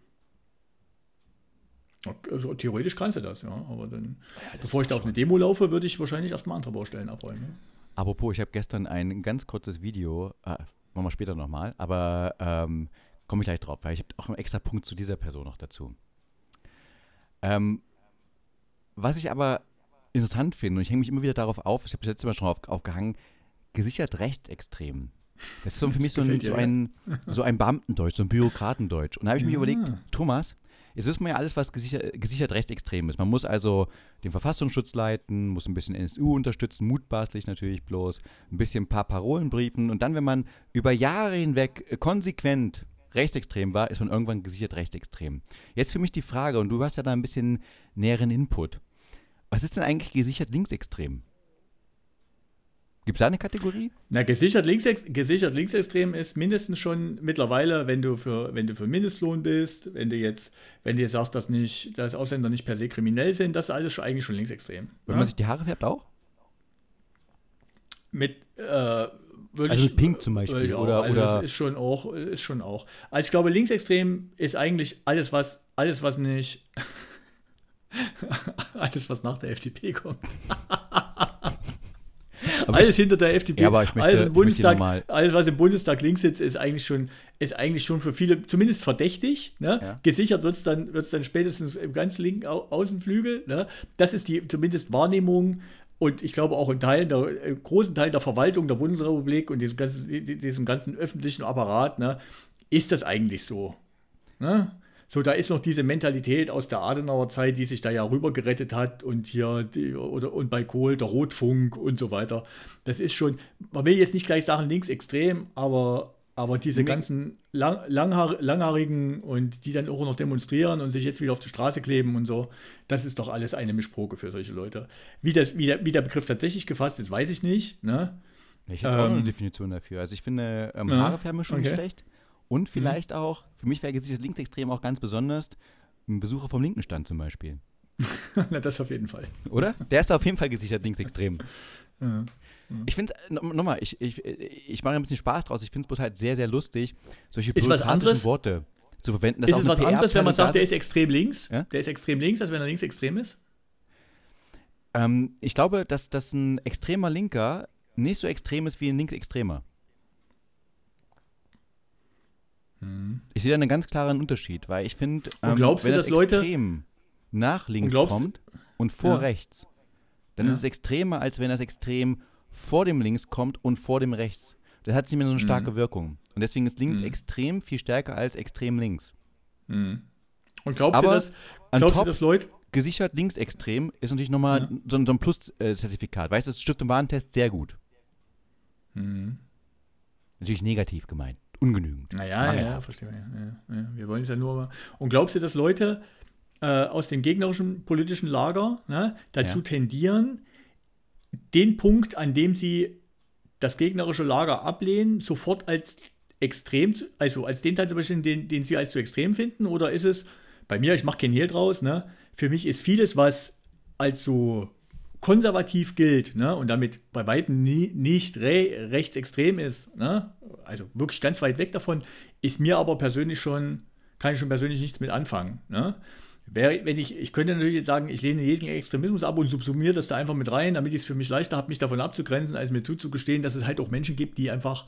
Also, theoretisch kannst du das, ja. Aber dann, ja, bevor ich da auf eine Demo laufe, würde ich wahrscheinlich erstmal andere Baustellen abräumen. Ne? Apropos, ich habe gestern ein ganz kurzes Video, äh, machen wir später nochmal, aber ähm, komme ich gleich drauf, weil ich habe auch einen extra Punkt zu dieser Person noch dazu. Ähm, was ich aber interessant finde, und ich hänge mich immer wieder darauf auf, ich habe das letzte Mal schon auf, aufgehangen, gesichert rechtsextrem. Das ist so für mich so ein, so ein, so ein Beamtendeutsch, so ein Bürokratendeutsch. Und da habe ich mir ja. überlegt, Thomas, jetzt wissen wir ja alles, was gesichert, gesichert rechtsextrem ist. Man muss also den Verfassungsschutz leiten, muss ein bisschen NSU unterstützen, mutmaßlich natürlich bloß, ein bisschen ein paar Parolen briefen. Und dann, wenn man über Jahre hinweg konsequent rechtsextrem war, ist man irgendwann gesichert rechtsextrem. Jetzt für mich die Frage, und du hast ja da ein bisschen näheren Input. Was ist denn eigentlich gesichert linksextrem? Gibt es da eine Kategorie? Na, gesichert, Linksex gesichert linksextrem ist mindestens schon mittlerweile, wenn du für, wenn du für Mindestlohn bist, wenn du jetzt, wenn du jetzt sagst, dass nicht, dass Ausländer nicht per se kriminell sind, das ist alles schon, eigentlich schon linksextrem. Wenn ja? man sich die Haare färbt auch? Mit, äh, also ich, Pink zum Beispiel. Ja, oder, also oder das ist schon auch, ist schon auch. Also ich glaube, linksextrem ist eigentlich alles, was, alles, was nicht, alles, was nach der FDP kommt. alles hinter der FDP, ja, aber ich möchte, alles, im Bundestag, alles, was im Bundestag links sitzt, ist eigentlich schon, ist eigentlich schon für viele zumindest verdächtig. Ne? Ja. Gesichert wird es dann, wird's dann spätestens im ganz linken Au Außenflügel. Ne? Das ist die zumindest Wahrnehmung und ich glaube auch in Teilen der äh, großen Teil der Verwaltung der Bundesrepublik und diesem ganzen, diesem ganzen öffentlichen Apparat, ne, ist das eigentlich so. Ne? So, da ist noch diese Mentalität aus der Adenauer Zeit, die sich da ja rüber gerettet hat und hier die, oder und bei Kohl der Rotfunk und so weiter. Das ist schon, man will jetzt nicht gleich sagen linksextrem, aber aber diese ganzen lang, langhaar, langhaarigen und die dann auch noch demonstrieren und sich jetzt wieder auf die Straße kleben und so, das ist doch alles eine Mischproke für solche Leute. Wie, das, wie, der, wie der Begriff tatsächlich gefasst ist, weiß ich nicht. Ne? Ich habe ähm, auch eine Definition dafür. Also ich finde ähm, Haare färben schon okay. schlecht. Und mhm. vielleicht mhm. auch, für mich wäre gesichert linksextrem auch ganz besonders, ein Besucher vom linken Stand zum Beispiel. Na, das auf jeden Fall. Oder? Der ist auf jeden Fall gesichert linksextrem. Ja. Ich finde, nochmal, ich, ich, ich mache ein bisschen Spaß draus. Ich finde es bloß halt sehr, sehr lustig, solche bürokratischen Worte zu verwenden. ist es was anderes, wenn man sagt, der ist extrem links? Ja? Der ist extrem links, als wenn er linksextrem ist? Ähm, ich glaube, dass, dass ein extremer Linker nicht so extrem ist wie ein Linksextremer. Hm. Ich sehe da einen ganz klaren Unterschied, weil ich finde, ähm, wenn du, das Extrem nach links und kommt und vor ja. rechts, dann ja. ist es extremer, als wenn das Extrem vor dem Links kommt und vor dem Rechts. Das hat nicht mehr so eine starke mhm. Wirkung. Und deswegen ist links mhm. extrem viel stärker als extrem links. Mhm. Und glaubst Aber du, dass, glaubst du, dass Leute. Gesichert linksextrem ist natürlich nochmal ja. so, so ein Plus-Zertifikat. Weißt du, das Stift- und Warentest sehr gut. Mhm. Natürlich negativ gemeint. Ungenügend. Naja, ja, ja, verstehe. Ja, ja, Wir wollen es ja nur. Und glaubst du, dass Leute äh, aus dem gegnerischen politischen Lager ne, dazu tendieren, den Punkt, an dem sie das gegnerische Lager ablehnen, sofort als extrem, also als den Teil zum Beispiel, den, den sie als zu extrem finden? Oder ist es, bei mir, ich mache kein Hehl draus, ne? für mich ist vieles, was als so konservativ gilt ne? und damit bei weitem nie, nicht re rechtsextrem ist, ne? also wirklich ganz weit weg davon, ist mir aber persönlich schon, kann ich schon persönlich nichts mit anfangen. Ne? Wäre, wenn ich, ich könnte natürlich jetzt sagen, ich lehne jeden Extremismus ab und subsumiere das da einfach mit rein, damit ich es für mich leichter habe, mich davon abzugrenzen, als mir zuzugestehen, dass es halt auch Menschen gibt, die einfach,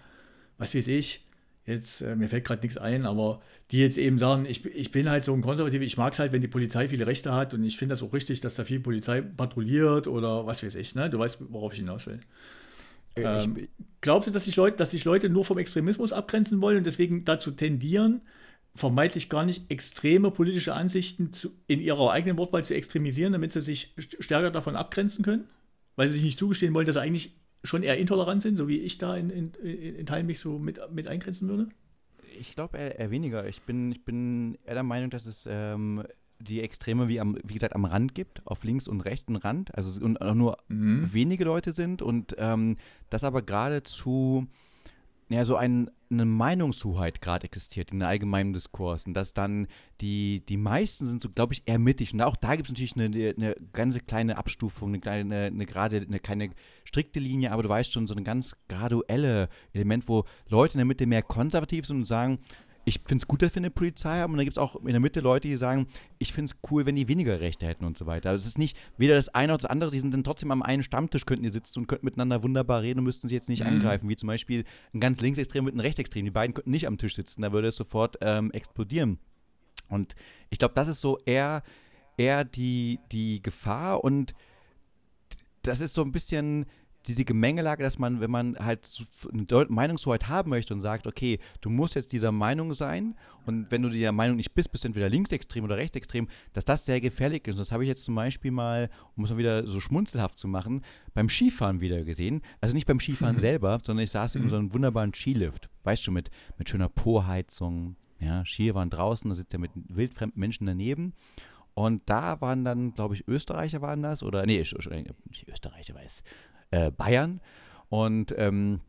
was weiß ich, jetzt, äh, mir fällt gerade nichts ein, aber die jetzt eben sagen, ich, ich bin halt so ein Konservativer, ich mag es halt, wenn die Polizei viele Rechte hat und ich finde das auch richtig, dass da viel Polizei patrouilliert oder was weiß ich, ne? Du weißt, worauf ich hinaus will. Äh, ähm, glaubst du, dass sich, Leute, dass sich Leute nur vom Extremismus abgrenzen wollen und deswegen dazu tendieren, vermeintlich gar nicht extreme politische Ansichten zu, in ihrer eigenen Wortwahl zu extremisieren, damit sie sich stärker davon abgrenzen können? Weil sie sich nicht zugestehen wollen, dass sie eigentlich schon eher intolerant sind, so wie ich da in, in, in Teilen mich so mit, mit eingrenzen würde? Ich glaube eher, eher, weniger. Ich bin, ich bin eher der Meinung, dass es ähm, die Extreme wie, am, wie gesagt am Rand gibt, auf links und rechten Rand, also und auch nur mhm. wenige Leute sind und ähm, das aber geradezu ja, so ein, eine Meinungshoheit gerade existiert in der allgemeinen Diskurs und dass dann die, die meisten sind so, glaube ich, eher mittig. Und auch da gibt es natürlich eine, eine ganze kleine Abstufung, eine kleine, eine, eine gerade, eine keine strikte Linie, aber du weißt schon, so ein ganz graduelle Element, wo Leute in der Mitte mehr konservativ sind und sagen, ich finde es gut, dass wir eine Polizei haben. Und dann gibt es auch in der Mitte Leute, die sagen, ich finde es cool, wenn die weniger Rechte hätten und so weiter. Also es ist nicht weder das eine noch das andere, die sind dann trotzdem am einen Stammtisch, könnten die sitzen und könnten miteinander wunderbar reden und müssten sie jetzt nicht mhm. angreifen, wie zum Beispiel ein ganz linksextrem mit einem rechtsextrem. Die beiden könnten nicht am Tisch sitzen, da würde es sofort ähm, explodieren. Und ich glaube, das ist so eher, eher die, die Gefahr und das ist so ein bisschen diese Gemengelage, dass man, wenn man halt eine Meinungshoheit haben möchte und sagt, okay, du musst jetzt dieser Meinung sein und wenn du dieser Meinung nicht bist, bist du entweder linksextrem oder rechtsextrem, dass das sehr gefährlich ist. Und das habe ich jetzt zum Beispiel mal, um es mal wieder so schmunzelhaft zu machen, beim Skifahren wieder gesehen. Also nicht beim Skifahren selber, sondern ich saß in mhm. so einem wunderbaren Skilift, weißt du, mit, mit schöner Po-Heizung, ja, Skier waren draußen, da sitzt er mit wildfremden Menschen daneben. Und da waren dann, glaube ich, Österreicher waren das, oder nee, nicht Österreicher, weiß, äh, Bayern. Und ähm,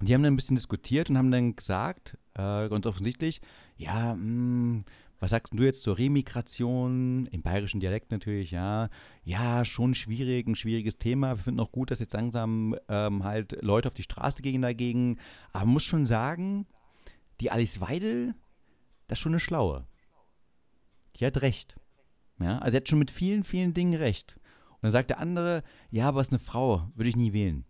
die haben dann ein bisschen diskutiert und haben dann gesagt, äh, ganz offensichtlich, ja, mh, hm, was sagst du jetzt zur Remigration? Im bayerischen Dialekt natürlich, ja. Ja, schon schwierig, ein schwieriges Thema. Wir finden auch gut, dass jetzt langsam ähm, halt Leute auf die Straße gehen dagegen. Aber man muss schon sagen, die Alice Weidel, das ist schon eine Schlaue. Die hat recht. Ja, also sie hat schon mit vielen, vielen Dingen recht. Und dann sagt der andere, ja, aber es ist eine Frau, würde ich nie wählen.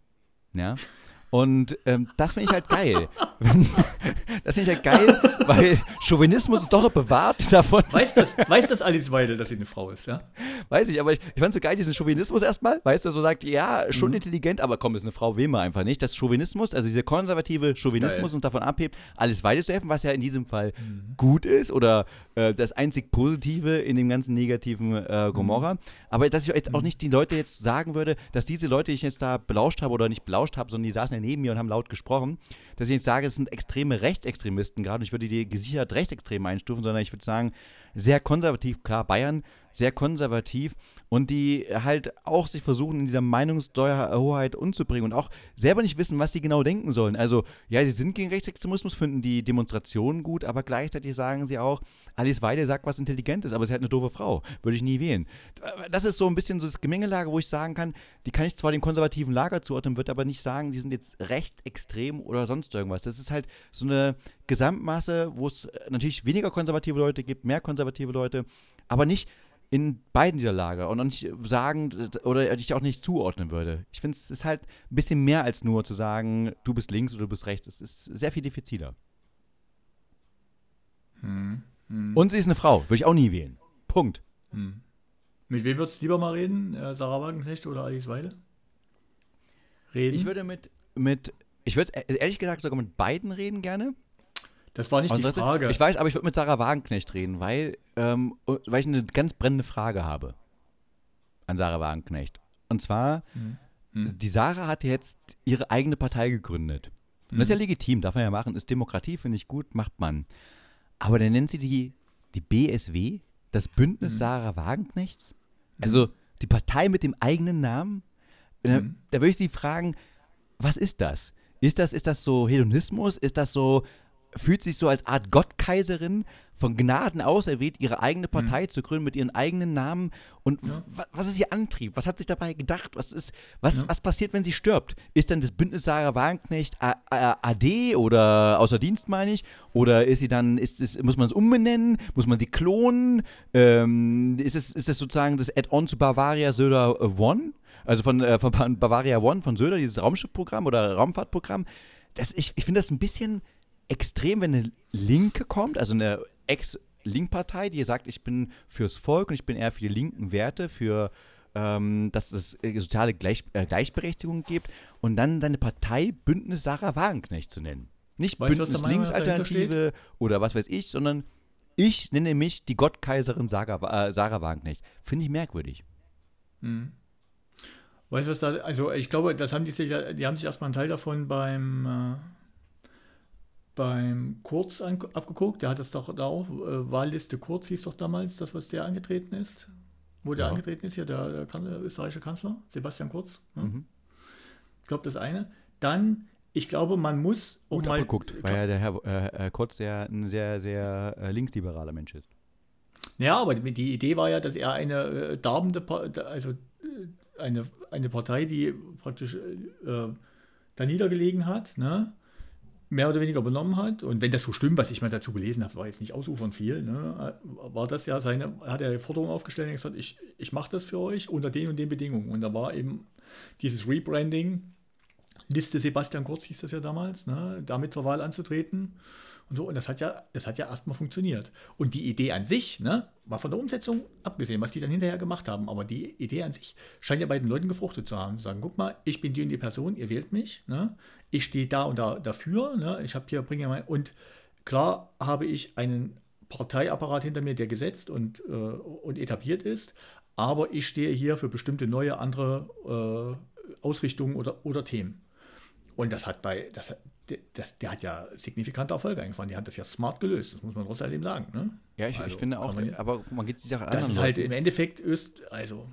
Ja. Und ähm, das finde ich halt geil. das finde ich halt geil, weil Chauvinismus ist doch noch bewahrt davon. Weiß das, weiß das Alice Weidel, dass sie eine Frau ist, ja? Weiß ich, aber ich, ich fand so geil diesen Chauvinismus erstmal, weißt du, so sagt, ja, schon mhm. intelligent, aber komm, ist eine Frau, wählen wir einfach nicht. Das Chauvinismus, also dieser konservative Chauvinismus geil. und davon abhebt, Alice Weidel zu helfen, was ja in diesem Fall mhm. gut ist oder äh, das einzig Positive in dem ganzen negativen äh, Gomorra. Mhm. Aber dass ich jetzt auch mhm. nicht die Leute jetzt sagen würde, dass diese Leute, die ich jetzt da belauscht habe oder nicht belauscht habe, sondern die saßen ja neben mir und haben laut gesprochen, dass ich jetzt sage, es sind extreme Rechtsextremisten gerade. Ich würde die gesichert rechtsextrem einstufen, sondern ich würde sagen, sehr konservativ, klar, Bayern sehr konservativ und die halt auch sich versuchen, in dieser Meinungssteuerhoheit umzubringen und auch selber nicht wissen, was sie genau denken sollen. Also, ja, sie sind gegen Rechtsextremismus, finden die Demonstrationen gut, aber gleichzeitig sagen sie auch, Alice Weide sagt was Intelligentes, aber sie hat eine doofe Frau. Würde ich nie wählen. Das ist so ein bisschen so das Gemengelage, wo ich sagen kann, die kann ich zwar dem konservativen Lager zuordnen, würde aber nicht sagen, die sind jetzt rechtsextrem oder sonst irgendwas. Das ist halt so eine Gesamtmasse, wo es natürlich weniger konservative Leute gibt, mehr konservative Leute, aber nicht in beiden dieser Lager und nicht sagen oder ich auch nicht zuordnen würde. Ich finde, es ist halt ein bisschen mehr als nur zu sagen, du bist links oder du bist rechts. Es ist sehr viel diffiziler. Hm, hm. Und sie ist eine Frau, würde ich auch nie wählen. Punkt. Hm. Mit wem würdest du lieber mal reden? Äh, Sarah Wagenknecht oder Alice Weide? Reden? Ich würde mit, mit ich würde ehrlich gesagt sogar mit beiden reden gerne. Das war nicht die Frage. Ich weiß, aber ich würde mit Sarah Wagenknecht reden, weil, ähm, weil ich eine ganz brennende Frage habe an Sarah Wagenknecht. Und zwar, mhm. mhm. die Sarah hat jetzt ihre eigene Partei gegründet. Und mhm. das ist ja mhm. legitim, darf man ja machen. Ist Demokratie, finde ich gut, macht man. Aber dann nennt sie die, die BSW, das Bündnis mhm. Sarah Wagenknechts. Mhm. Also die Partei mit dem eigenen Namen. Da, da würde ich sie fragen, was ist das? Ist das, ist das so Hedonismus? Ist das so fühlt sich so als Art Gottkaiserin von Gnaden auserwählt, ihre eigene mhm. Partei mhm. zu gründen mit ihren eigenen Namen. Und ja. was ist ihr Antrieb? Was hat sich dabei gedacht? Was, ist, was, ja. was passiert, wenn sie stirbt? Ist dann das Bündnis Sarah Wagenknecht AD oder außer Dienst, meine ich? Oder ist sie dann, ist, ist, muss man es umbenennen? Muss man sie klonen? Ähm, ist, es, ist das sozusagen das Add-on zu Bavaria Söder One? Also von, äh, von Bavaria One, von Söder, dieses Raumschiffprogramm oder Raumfahrtprogramm. Das, ich ich finde das ein bisschen extrem, wenn eine Linke kommt, also eine Ex-Link-Partei, die sagt, ich bin fürs Volk und ich bin eher für die linken Werte, für ähm, dass es äh, soziale Gleich, äh, Gleichberechtigung gibt und dann seine Partei Bündnis Sarah Wagenknecht zu nennen. Nicht weißt Bündnis Linksalternative oder was weiß ich, sondern ich nenne mich die Gottkaiserin Sarah, äh, Sarah Wagenknecht. Finde ich merkwürdig. Hm. Weißt du, was da, also ich glaube, das haben die sich, die haben sich erstmal einen Teil davon beim, äh, beim Kurz an, abgeguckt. Der hat das doch da auch, äh, Wahlliste Kurz hieß doch damals, das, was der angetreten ist. Wo der ja. angetreten ist, ja, der, der, der, österreichische Kanzler, Sebastian Kurz. Ja. Mhm. Ich glaube, das eine. Dann, ich glaube, man muss auch Gut mal. Abgeguckt, weil ja der Herr äh, Kurz ja ein sehr, sehr äh, linkliberaler Mensch ist. Ja, aber die Idee war ja, dass er eine äh, darbende, also äh, eine, eine Partei, die praktisch äh, da niedergelegen hat, ne? Mehr oder weniger übernommen hat. Und wenn das so stimmt, was ich mal dazu gelesen habe, war jetzt nicht ausufern viel, ne? war das ja seine, hat er Forderung aufgestellt und gesagt, ich, ich mache das für euch unter den und den Bedingungen. Und da war eben dieses Rebranding, Liste Sebastian Kurz hieß das ja damals, ne? damit zur Wahl anzutreten. Und so, und das hat ja, das hat ja erstmal funktioniert. Und die Idee an sich, ne, war von der Umsetzung abgesehen, was die dann hinterher gemacht haben. Aber die Idee an sich scheint ja bei den Leuten gefruchtet zu haben. Zu sagen, guck mal, ich bin die und die Person, ihr wählt mich, ne? Ich stehe da und da dafür, ne? Ich habe hier, bringe ja mein, und klar habe ich einen Parteiapparat hinter mir, der gesetzt und, äh, und etabliert ist, aber ich stehe hier für bestimmte neue, andere äh, Ausrichtungen oder, oder Themen. Und das hat bei, das, das, der hat ja signifikante Erfolge eingefahren. Die haben das ja smart gelöst, das muss man trotzdem sagen. Ne? Ja, ich, also, ich finde auch, man, aber man geht sich auch an. Das ist halt im Endeffekt Öst, also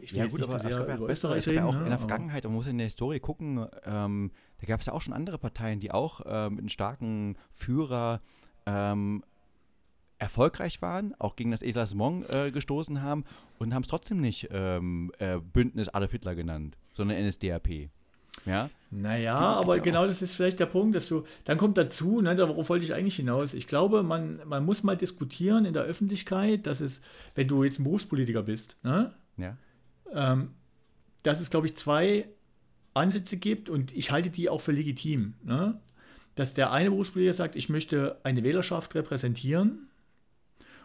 ich will ja, gut, aber sehr über Österreich reden. Auch ne? in der Vergangenheit, man muss in der Historie gucken, ähm, da gab es ja auch schon andere Parteien, die auch ähm, mit einem starken Führer ähm, erfolgreich waren, auch gegen das Etablissement äh, gestoßen haben und haben es trotzdem nicht ähm, äh, Bündnis Adolf Hitler genannt, sondern NSDAP. Ja? Naja, aber genau das ist vielleicht der Punkt, dass du, dann kommt dazu, ne, darauf wollte ich eigentlich hinaus. Ich glaube, man, man muss mal diskutieren in der Öffentlichkeit, dass es, wenn du jetzt ein Berufspolitiker bist, ne, ja. ähm, dass es, glaube ich, zwei Ansätze gibt und ich halte die auch für legitim. Ne? Dass der eine Berufspolitiker sagt, ich möchte eine Wählerschaft repräsentieren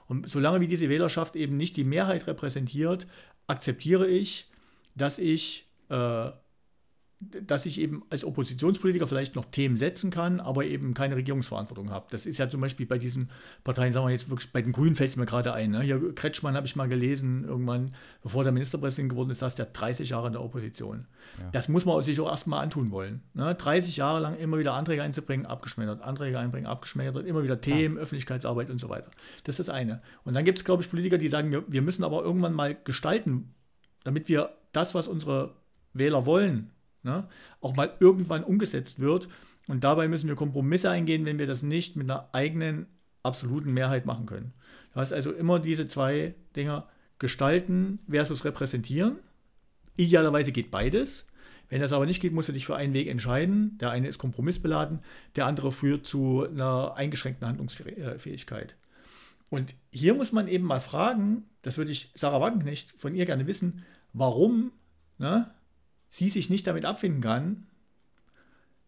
und solange wie diese Wählerschaft eben nicht die Mehrheit repräsentiert, akzeptiere ich, dass ich äh, dass ich eben als Oppositionspolitiker vielleicht noch Themen setzen kann, aber eben keine Regierungsverantwortung habe. Das ist ja zum Beispiel bei diesen Parteien, sagen wir jetzt wirklich, bei den Grünen fällt es mir gerade ein. Ne? Hier Kretschmann habe ich mal gelesen, irgendwann, bevor der Ministerpräsident geworden ist, saß der 30 Jahre in der Opposition. Ja. Das muss man sich auch erstmal antun wollen. Ne? 30 Jahre lang immer wieder Anträge einzubringen, abgeschmettert, Anträge einbringen, abgeschmettert, immer wieder Themen, ja. Öffentlichkeitsarbeit und so weiter. Das ist das eine. Und dann gibt es, glaube ich, Politiker, die sagen, wir, wir müssen aber irgendwann mal gestalten, damit wir das, was unsere Wähler wollen, ne, auch mal irgendwann umgesetzt wird. Und dabei müssen wir Kompromisse eingehen, wenn wir das nicht mit einer eigenen absoluten Mehrheit machen können. Du hast also immer diese zwei Dinge, gestalten versus repräsentieren. Idealerweise geht beides. Wenn das aber nicht geht, musst du dich für einen Weg entscheiden. Der eine ist kompromissbeladen, der andere führt zu einer eingeschränkten Handlungsfähigkeit. Und hier muss man eben mal fragen, das würde ich Sarah Wagenknecht von ihr gerne wissen, warum ne, sie sich nicht damit abfinden kann,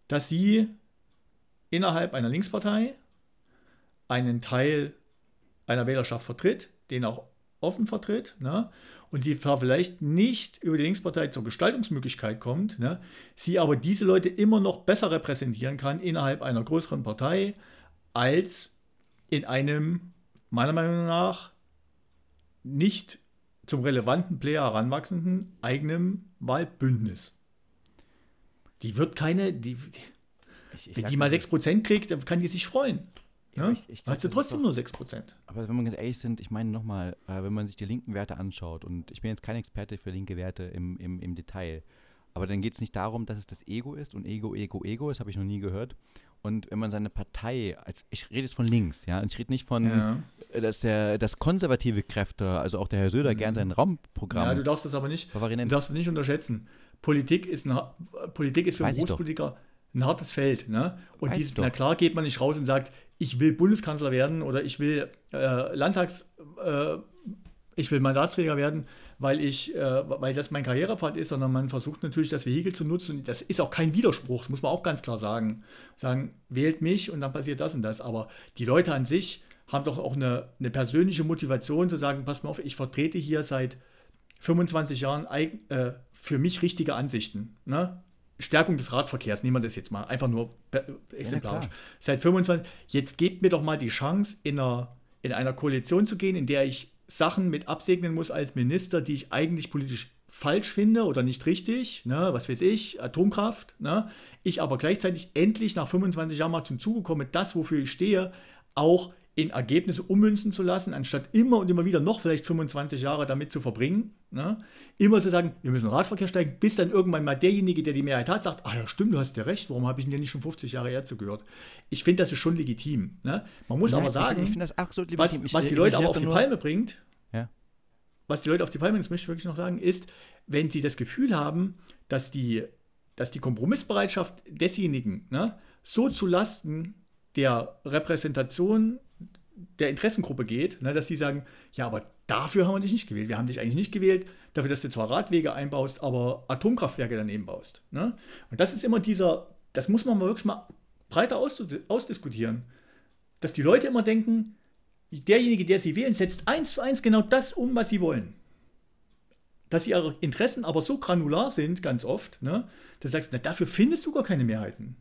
dass sie innerhalb einer Linkspartei einen Teil einer Wählerschaft vertritt, den auch offen vertritt, ne? und sie vielleicht nicht über die Linkspartei zur Gestaltungsmöglichkeit kommt, ne? sie aber diese Leute immer noch besser repräsentieren kann innerhalb einer größeren Partei als in einem, meiner Meinung nach, nicht zum relevanten Player heranwachsenden eigenen Wahlbündnis. Die wird keine, die, die ich, ich wenn die mal 6% kriegt, dann kann die sich freuen. Ja, ich, ich glaub, hat sie trotzdem doch, nur 6%. Aber wenn wir ganz ehrlich sind, ich meine nochmal, äh, wenn man sich die linken Werte anschaut, und ich bin jetzt kein Experte für linke Werte im, im, im Detail, aber dann geht es nicht darum, dass es das Ego ist und Ego, Ego, Ego, das habe ich noch nie gehört. Und wenn man seine Partei, als ich rede jetzt von links, ja, und ich rede nicht von, ja. Äh, dass der, dass konservative Kräfte, also auch der Herr Söder, mhm. gern sein Raumprogramm. Ja, du darfst das aber nicht, du darfst es nicht unterschätzen. Politik ist, ein, Politik ist für einen Berufspolitiker ein hartes Feld. Ne? Und dieses, na klar geht man nicht raus und sagt, ich will Bundeskanzler werden oder ich will äh, Landtags, äh, ich will Mandatsträger werden, weil ich, äh, weil das mein Karrierepfad ist, sondern man versucht natürlich das Vehikel zu nutzen und das ist auch kein Widerspruch, das muss man auch ganz klar sagen. Sagen, wählt mich und dann passiert das und das. Aber die Leute an sich haben doch auch eine, eine persönliche Motivation zu sagen, pass mal auf, ich vertrete hier seit 25 Jahren äh, für mich richtige Ansichten. Ne? Stärkung des Radverkehrs, nehmen wir das jetzt mal, einfach nur exemplarisch. Ja, Seit 25, jetzt gebt mir doch mal die Chance, in einer, in einer Koalition zu gehen, in der ich Sachen mit absegnen muss als Minister, die ich eigentlich politisch falsch finde oder nicht richtig, ne, was weiß ich, Atomkraft, ne, ich aber gleichzeitig endlich nach 25 Jahren mal zum Zuge komme, das, wofür ich stehe, auch in Ergebnisse ummünzen zu lassen, anstatt immer und immer wieder noch vielleicht 25 Jahre damit zu verbringen. Ne? Immer zu sagen, wir müssen Radverkehr steigen, bis dann irgendwann mal derjenige, der die Mehrheit hat, sagt, ah ja stimmt, du hast ja recht, warum habe ich denn nicht schon 50 Jahre eher zugehört? Ich finde, das ist schon legitim. Ne? Man muss Nein, aber sagen, ich, ich was, was, die Leute aber auf die Palme bringt, ja. was die Leute auf die Palme bringt, das möchte ich wirklich noch sagen, ist, wenn sie das Gefühl haben, dass die, dass die Kompromissbereitschaft desjenigen ne, so zu Lasten der Repräsentation der Interessengruppe geht, ne, dass die sagen, ja, aber dafür haben wir dich nicht gewählt. Wir haben dich eigentlich nicht gewählt, dafür, dass du zwar Radwege einbaust, aber Atomkraftwerke daneben baust. Ne? Und das ist immer dieser, das muss man wirklich mal breiter aus, ausdiskutieren, dass die Leute immer denken, derjenige, der sie wählen, setzt eins zu eins genau das um, was sie wollen. Dass ihre Interessen aber so granular sind, ganz oft, ne, dass du sagst, na, dafür findest du gar keine Mehrheiten.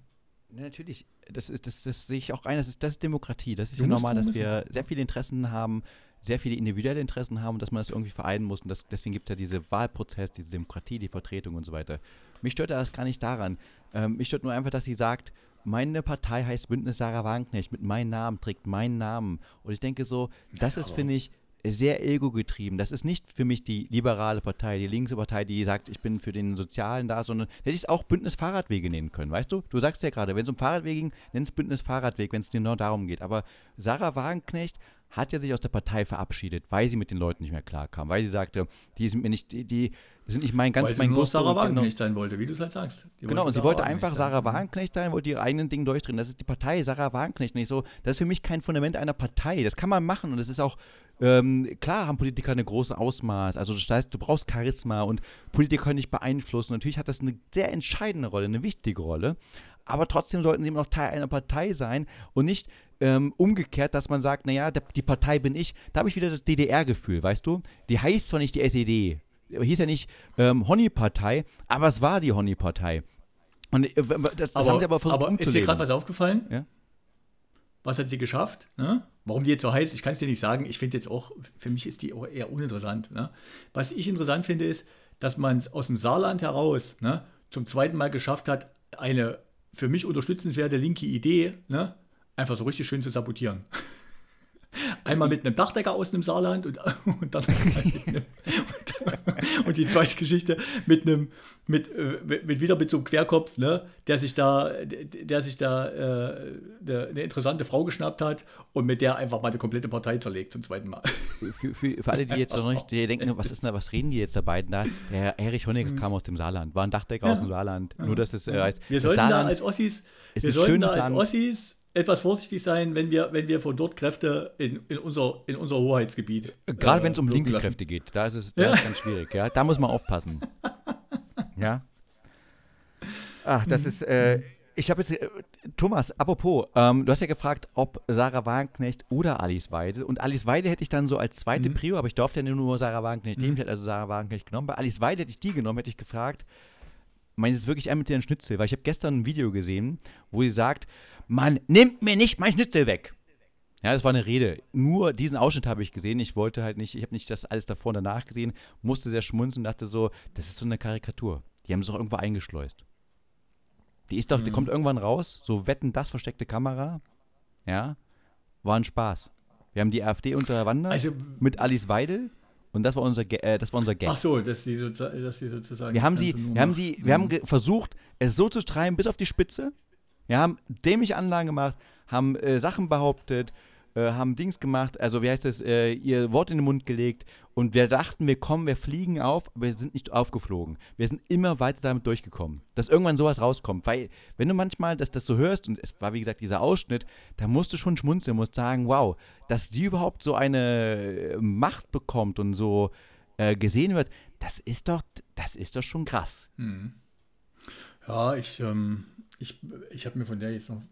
Natürlich, das, ist, das, das sehe ich auch ein, das ist, das ist Demokratie. Das ist ja normal, dass wir sehr viele Interessen haben, sehr viele individuelle Interessen haben und dass man das irgendwie vereinen muss. Und das, deswegen gibt es ja diese Wahlprozess, diese Demokratie, die Vertretung und so weiter. Mich stört das gar nicht daran. Ähm, mich stört nur einfach, dass sie sagt, meine Partei heißt Bündnis Sarah Wagenknecht, mit meinem Namen, trägt meinen Namen. Und ich denke so, das ja, ist, finde ich, sehr ego-getrieben. Das ist nicht für mich die liberale Partei, die linke Partei, die sagt, ich bin für den Sozialen da, sondern hätte ich es auch Bündnis Fahrradwege nennen können, weißt du? Du sagst ja gerade, wenn es um Fahrradwege ging, nenn es Bündnis Fahrradweg, wenn es dir nur darum geht. Aber Sarah Wagenknecht hat ja sich aus der Partei verabschiedet, weil sie mit den Leuten nicht mehr klarkam, weil sie sagte, die sind mir nicht, die, die sind nicht mein ganz weil mein sie nur Sarah Wagenknecht sein wollte, wie du es halt sagst. Die genau, und sie wollte einfach Sarah Wagenknecht sein, wollte ihr eigenen Ding durchdrehen. Das ist die Partei Sarah Wagenknecht nicht so. Das ist für mich kein Fundament einer Partei. Das kann man machen und das ist auch ähm, klar haben Politiker eine große Ausmaß. Also das heißt, du brauchst Charisma und Politiker können dich beeinflussen. Natürlich hat das eine sehr entscheidende Rolle, eine wichtige Rolle. Aber trotzdem sollten sie immer noch Teil einer Partei sein und nicht ähm, umgekehrt, dass man sagt, naja, die Partei bin ich. Da habe ich wieder das DDR-Gefühl, weißt du? Die heißt zwar nicht die SED, hieß ja nicht ähm, Honey-Partei, aber es war die Honey-Partei. Und äh, das, das aber, haben sie aber versucht aber umzulegen. Ist dir gerade was aufgefallen? Ja? Was hat sie geschafft? Ne? Warum die jetzt so heißt, ich kann es dir nicht sagen. Ich finde jetzt auch, für mich ist die auch eher uninteressant. Ne? Was ich interessant finde, ist, dass man es aus dem Saarland heraus ne, zum zweiten Mal geschafft hat, eine für mich unterstützenswerte linke Idee ne, einfach so richtig schön zu sabotieren. Einmal mit einem Dachdecker aus dem Saarland und, und dann einem, und die zweite Geschichte mit einem mit, äh, mit wieder mit so einem Querkopf, ne, der sich da der sich da äh, eine interessante Frau geschnappt hat und mit der einfach mal die komplette Partei zerlegt zum zweiten Mal. Für, für, für alle, die jetzt noch nicht die denken, was ist denn, was reden die jetzt da beiden da? Der Erich Honecker kam aus dem Saarland, war ein Dachdecker ja. aus dem Saarland. Ja. Nur dass es äh, heißt, wir sollten Saarland da als Ossis, wir sollten da als Land. Ossis etwas vorsichtig sein, wenn wir, wenn wir von dort Kräfte in, in, unser, in unser Hoheitsgebiet. Gerade äh, wenn es um linke lassen. Kräfte geht, da ist es da ja. ist ganz schwierig. Ja? Da muss man aufpassen. ja. Ach, das mhm. ist. Äh, ich habe jetzt, äh, Thomas, apropos, ähm, du hast ja gefragt, ob Sarah Wagenknecht oder Alice Weidel. Und Alice Weidel hätte ich dann so als zweite mhm. Prio, aber ich durfte ja nur Sarah Wagenknecht nehmen. Mhm. Ich hätte also Sarah Wagenknecht genommen. Bei Alice Weidel hätte ich die genommen, hätte ich gefragt, meinst du es wirklich ein mit ihren Schnitzel? Weil ich habe gestern ein Video gesehen, wo sie sagt, man nimmt mir nicht mein Schnitzel weg. Ja, das war eine Rede. Nur diesen Ausschnitt habe ich gesehen. Ich wollte halt nicht, ich habe nicht das alles davor und danach gesehen, musste sehr schmunzeln und dachte so, das ist so eine Karikatur. Die haben es doch irgendwo eingeschleust. Die ist doch, mhm. die kommt irgendwann raus, so wetten das versteckte Kamera. Ja, war ein Spaß. Wir haben die AfD unterwandert also, mit Alice Weidel und das war unser, äh, das war unser Gag. Ach so, dass sie, so, dass sie sozusagen. Wir haben sie, wir haben sie, wir haben versucht, es so zu treiben bis auf die Spitze. Wir haben dämliche Anlagen gemacht, haben äh, Sachen behauptet, äh, haben Dings gemacht, also wie heißt das, äh, ihr Wort in den Mund gelegt und wir dachten, wir kommen, wir fliegen auf, aber wir sind nicht aufgeflogen. Wir sind immer weiter damit durchgekommen, dass irgendwann sowas rauskommt, weil wenn du manchmal das, das so hörst und es war wie gesagt dieser Ausschnitt, da musst du schon schmunzeln, musst sagen, wow, dass die überhaupt so eine äh, Macht bekommt und so äh, gesehen wird, das ist doch, das ist doch schon krass. Mhm. Ja, ich, ähm, ich, ich habe mir von der jetzt noch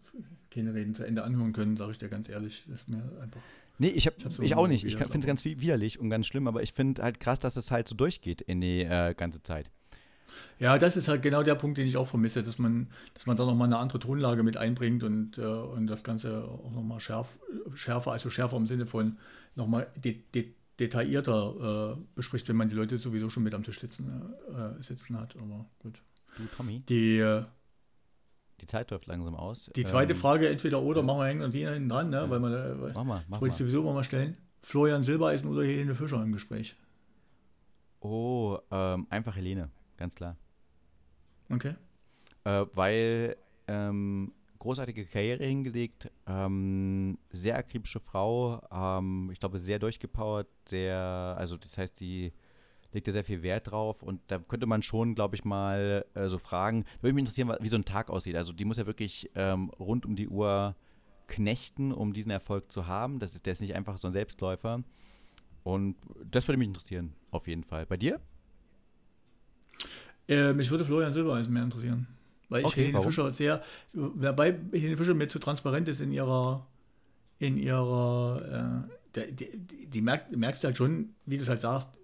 keine Reden zu Ende anhören können, sage ich dir ganz ehrlich. Das ist mir einfach. Nee, ich, hab, ich, so ich auch nicht. Ich finde es ganz widerlich und ganz schlimm, aber ich finde halt krass, dass es halt so durchgeht in die äh, ganze Zeit. Ja, das ist halt genau der Punkt, den ich auch vermisse, dass man, dass man da nochmal eine andere Tonlage mit einbringt und, äh, und das Ganze auch nochmal schärf, schärfer, also schärfer im Sinne von nochmal de, de, detaillierter äh, bespricht, wenn man die Leute sowieso schon mit am Tisch sitzen, äh, sitzen hat. Aber gut. Du, Tommy? Die, äh, die Zeit läuft langsam aus. Die zweite ähm, Frage, entweder oder, machen wir hängen und die hinten dran, ne? Ja. weil man, äh, weil, mach mal, mach wollte ich sowieso mal stellen. Florian Silbereisen oder Helene Fischer im Gespräch? Oh, ähm, einfach Helene, ganz klar. Okay. Äh, weil ähm, großartige Karriere hingelegt, ähm, sehr akribische Frau, ähm, ich glaube sehr durchgepowert, sehr, also das heißt, sie legt da sehr viel Wert drauf und da könnte man schon, glaube ich, mal äh, so fragen, würde mich interessieren, wie so ein Tag aussieht. Also die muss ja wirklich ähm, rund um die Uhr knechten, um diesen Erfolg zu haben. Das ist, der ist nicht einfach so ein Selbstläufer. Und das würde mich interessieren, auf jeden Fall. Bei dir? Äh, mich würde Florian Silbereisen mehr interessieren. Weil ich okay, Helene warum? Fischer sehr, wobei Helene Fischer mir zu transparent ist in ihrer, in ihrer, äh, die, die, die merkt, merkst halt schon, wie du es halt sagst,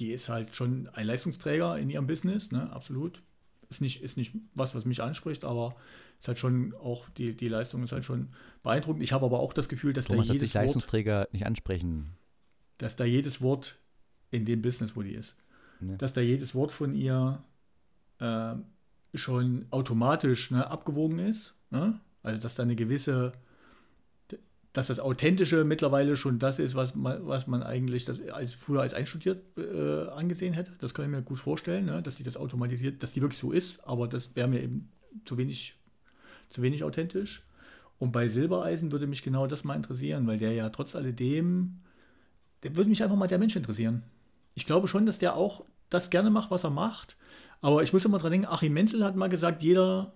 die ist halt schon ein Leistungsträger in ihrem Business, ne, absolut. Ist nicht, ist nicht was, was mich anspricht, aber ist halt schon auch, die, die Leistung ist halt schon beeindruckend. Ich habe aber auch das Gefühl, dass Thomas, da jedes dass Wort, Leistungsträger nicht ansprechen. Dass da jedes Wort in dem Business, wo die ist, ne. dass da jedes Wort von ihr äh, schon automatisch ne, abgewogen ist. Ne? Also dass da eine gewisse, dass das Authentische mittlerweile schon das ist, was man, was man eigentlich das als, früher als einstudiert äh, angesehen hätte. Das kann ich mir gut vorstellen, ne? dass die das automatisiert, dass die wirklich so ist, aber das wäre mir eben zu wenig, zu wenig authentisch. Und bei Silbereisen würde mich genau das mal interessieren, weil der ja trotz alledem, der würde mich einfach mal der Mensch interessieren. Ich glaube schon, dass der auch das gerne macht, was er macht, aber ich muss immer dran denken, Achim Menzel hat mal gesagt, jeder,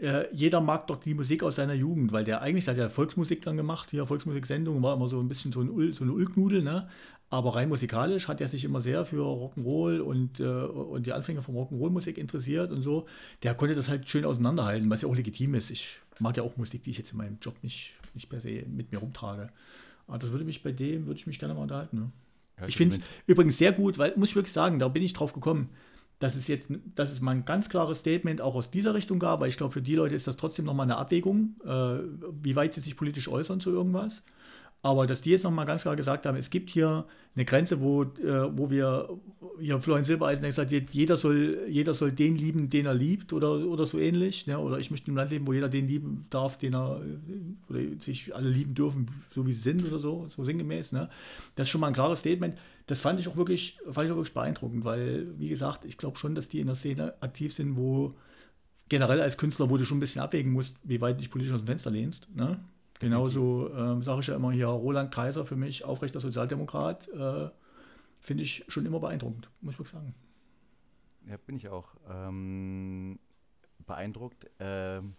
äh, jeder mag doch die Musik aus seiner Jugend, weil der eigentlich hat ja Volksmusik dann gemacht, hier Volksmusiksendung, war immer so ein bisschen so, ein so eine Ulknudel, ne? Aber rein musikalisch hat er sich immer sehr für Rock'n'Roll und, äh, und die Anfänge von Rock'n'Roll-Musik interessiert und so. Der konnte das halt schön auseinanderhalten, was ja auch legitim ist. Ich mag ja auch Musik, die ich jetzt in meinem Job nicht, nicht per se mit mir rumtrage. Aber das würde mich bei dem, würde ich mich gerne mal unterhalten. Ne? Ja, ich finde es übrigens sehr gut, weil, muss ich wirklich sagen, da bin ich drauf gekommen dass es jetzt, dass es mal ein ganz klares Statement auch aus dieser Richtung gab, aber ich glaube, für die Leute ist das trotzdem nochmal eine Abwägung, äh, wie weit sie sich politisch äußern zu irgendwas. Aber dass die jetzt nochmal ganz klar gesagt haben, es gibt hier eine Grenze, wo, äh, wo wir, hier Florian Silbereisen hat gesagt, jeder soll, jeder soll den lieben, den er liebt oder, oder so ähnlich. Ne? Oder ich möchte einem Land leben, wo jeder den lieben darf, den er, oder sich alle lieben dürfen, so wie sie sind oder so, so sinngemäß. Ne? Das ist schon mal ein klares Statement. Das fand ich auch wirklich, fand ich auch wirklich beeindruckend, weil, wie gesagt, ich glaube schon, dass die in der Szene aktiv sind, wo generell als Künstler, wo du schon ein bisschen abwägen musst, wie weit du dich politisch aus dem Fenster lehnst. Ne? Genauso ähm, sage ich ja immer hier, Roland Kaiser für mich, aufrechter Sozialdemokrat, äh, finde ich schon immer beeindruckend, muss ich wirklich sagen. Ja, bin ich auch ähm, beeindruckt. Ähm,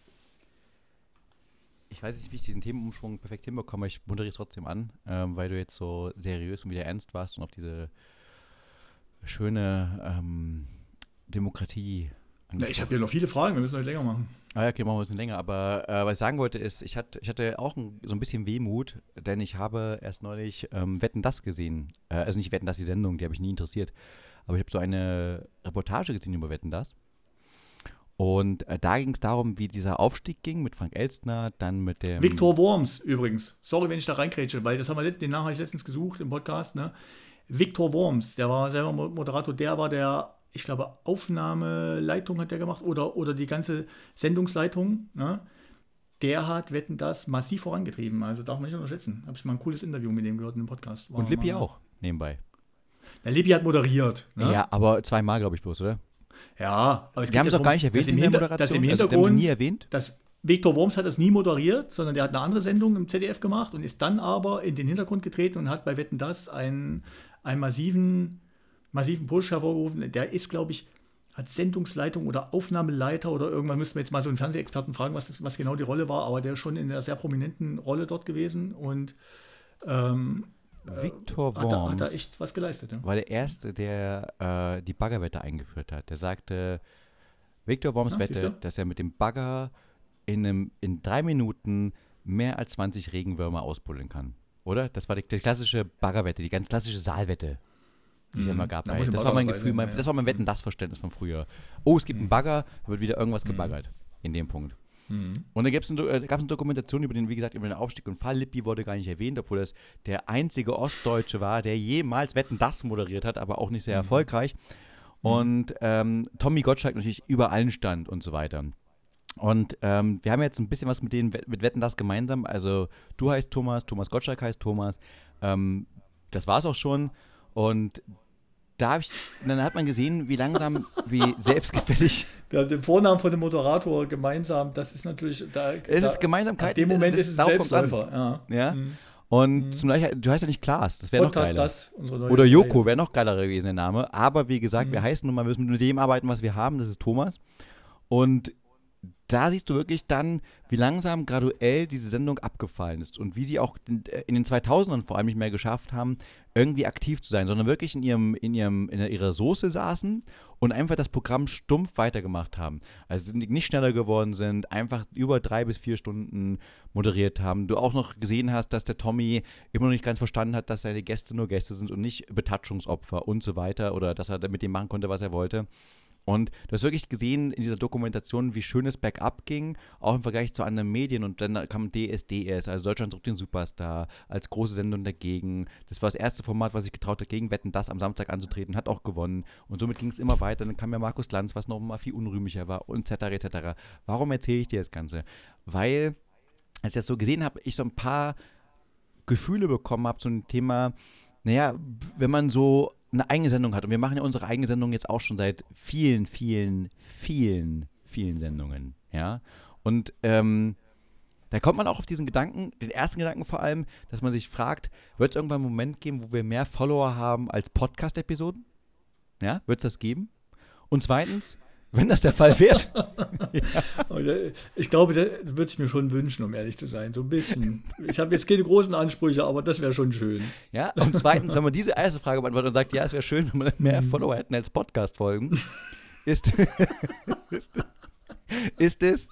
ich weiß nicht, wie ich diesen Themenumschwung perfekt hinbekomme, ich moderiere es trotzdem an, ähm, weil du jetzt so seriös und wieder ernst warst und auf diese schöne ähm, Demokratie na, ich habe hier noch viele Fragen, wir müssen heute länger machen. Ah ja, okay, machen wir ein bisschen länger. Aber äh, was ich sagen wollte ist, ich, hatte, ich hatte auch ein, so ein bisschen Wehmut, denn ich habe erst neulich ähm, Wetten, das gesehen. Äh, also nicht Wetten, das die Sendung, die habe ich nie interessiert. Aber ich habe so eine Reportage gesehen über Wetten, das. Und äh, da ging es darum, wie dieser Aufstieg ging mit Frank Elstner, dann mit dem. Viktor Worms übrigens. Sorry, wenn ich da reinkrätsche, weil das haben wir letzt, den Namen habe ich letztens gesucht im Podcast. Ne? Viktor Worms, der war selber Moderator, der war der ich glaube, Aufnahmeleitung hat der gemacht oder, oder die ganze Sendungsleitung. Ne? Der hat Wetten das massiv vorangetrieben. Also darf man nicht unterschätzen. Habe ich mal ein cooles Interview mit dem gehört in dem Podcast. War Und Lippi auch, nebenbei. Der Lippi hat moderiert. Ne? Ja, aber zweimal, glaube ich, bloß, oder? Ja, aber es Wir haben es auch gar nicht erwähnt in der Moderation. Das im Hintergrund, also, nie erwähnt. Das Viktor Worms hat das nie moderiert, sondern der hat eine andere Sendung im ZDF gemacht und ist dann aber in den Hintergrund getreten und hat bei Wetten das einen, einen massiven massiven Push hervorgerufen. Der ist, glaube ich, hat Sendungsleitung oder Aufnahmeleiter oder irgendwann müssten wir jetzt mal so einen Fernsehexperten fragen, was, das, was genau die Rolle war, aber der ist schon in einer sehr prominenten Rolle dort gewesen und ähm, Victor Worms hat, hat er echt was geleistet. Ne? War der Erste, der äh, die Baggerwette eingeführt hat. Der sagte, Victor Worms wette, dass er mit dem Bagger in, einem, in drei Minuten mehr als 20 Regenwürmer ausbuddeln kann. Oder? Das war die, die klassische Baggerwette, die ganz klassische Saalwette, die es mhm. immer gab. Da das war mein Gefühl, mein, das war mein Wetten, das Verständnis von früher. Oh, es gibt mhm. einen Bagger, da wird wieder irgendwas mhm. gebaggert. In dem Punkt. Mhm. Und da gab es ein, äh, eine Dokumentation über den, wie gesagt, über den Aufstieg und Fall. Lippi wurde gar nicht erwähnt, obwohl das der einzige Ostdeutsche war, der jemals Wetten das moderiert hat, aber auch nicht sehr mhm. erfolgreich. Mhm. Und ähm, Tommy Gottschalk natürlich über allen stand und so weiter. Und ähm, wir haben jetzt ein bisschen was mit denen, mit Wetten das gemeinsam. Also du heißt Thomas, Thomas Gottschalk heißt Thomas. Ähm, das war es auch schon. Und da habe ich, dann hat man gesehen, wie langsam, wie selbstgefällig. Wir haben den Vornamen von dem Moderator gemeinsam, das ist natürlich, da, es ist Gemeinsamkeit. In dem Moment ist es Selbstläufer. Ja. ja? Mhm. Und mhm. zum Beispiel, du heißt ja nicht Klaas, das wäre noch geiler. Das, Oder Joko wäre noch geiler gewesen, der Name. Aber wie gesagt, mhm. wir heißen nun mal, wir müssen mit dem arbeiten, was wir haben, das ist Thomas. Und da siehst du wirklich dann, wie langsam graduell diese Sendung abgefallen ist und wie sie auch in, äh, den 2000ern vor allem nicht mehr geschafft haben, irgendwie aktiv zu sein, sondern wirklich in ihrem in ihrem in ihrer Soße saßen und einfach das Programm stumpf weitergemacht haben. Also nicht schneller geworden sind, einfach über drei bis vier Stunden moderiert haben. Du auch noch gesehen hast, dass der Tommy immer noch nicht ganz verstanden hat, dass seine Gäste nur Gäste sind und nicht Betatschungsopfer und so weiter oder dass er mit dem machen konnte, was er wollte. Und du hast wirklich gesehen in dieser Dokumentation, wie schön es bergab ging, auch im Vergleich zu anderen Medien. Und dann kam DSDS, also Deutschland sucht den Superstar, als große Sendung dagegen. Das war das erste Format, was sich getraut hat, gegen Wetten, das am Samstag anzutreten, hat auch gewonnen. Und somit ging es immer weiter. Dann kam ja Markus Lanz, was noch mal viel unrühmlicher war, und etc. etc. Warum erzähle ich dir das Ganze? Weil, als ich das so gesehen habe, ich so ein paar Gefühle bekommen habe zu dem Thema, naja, wenn man so eine eigene Sendung hat. Und wir machen ja unsere eigene Sendung jetzt auch schon seit vielen, vielen, vielen, vielen Sendungen. Ja. Und ähm, da kommt man auch auf diesen Gedanken, den ersten Gedanken vor allem, dass man sich fragt, wird es irgendwann einen Moment geben, wo wir mehr Follower haben als Podcast-Episoden? Ja, wird es das geben? Und zweitens, wenn das der Fall wird. ja. Äh, ich glaube, das würde ich mir schon wünschen, um ehrlich zu sein. So ein bisschen. Ich habe jetzt keine großen Ansprüche, aber das wäre schon schön. Ja, und zweitens, wenn man diese erste Frage beantwortet und sagt, ja, es wäre schön, wenn wir mehr mhm. Follower hätten als Podcast-Folgen, ist, ist, ist es,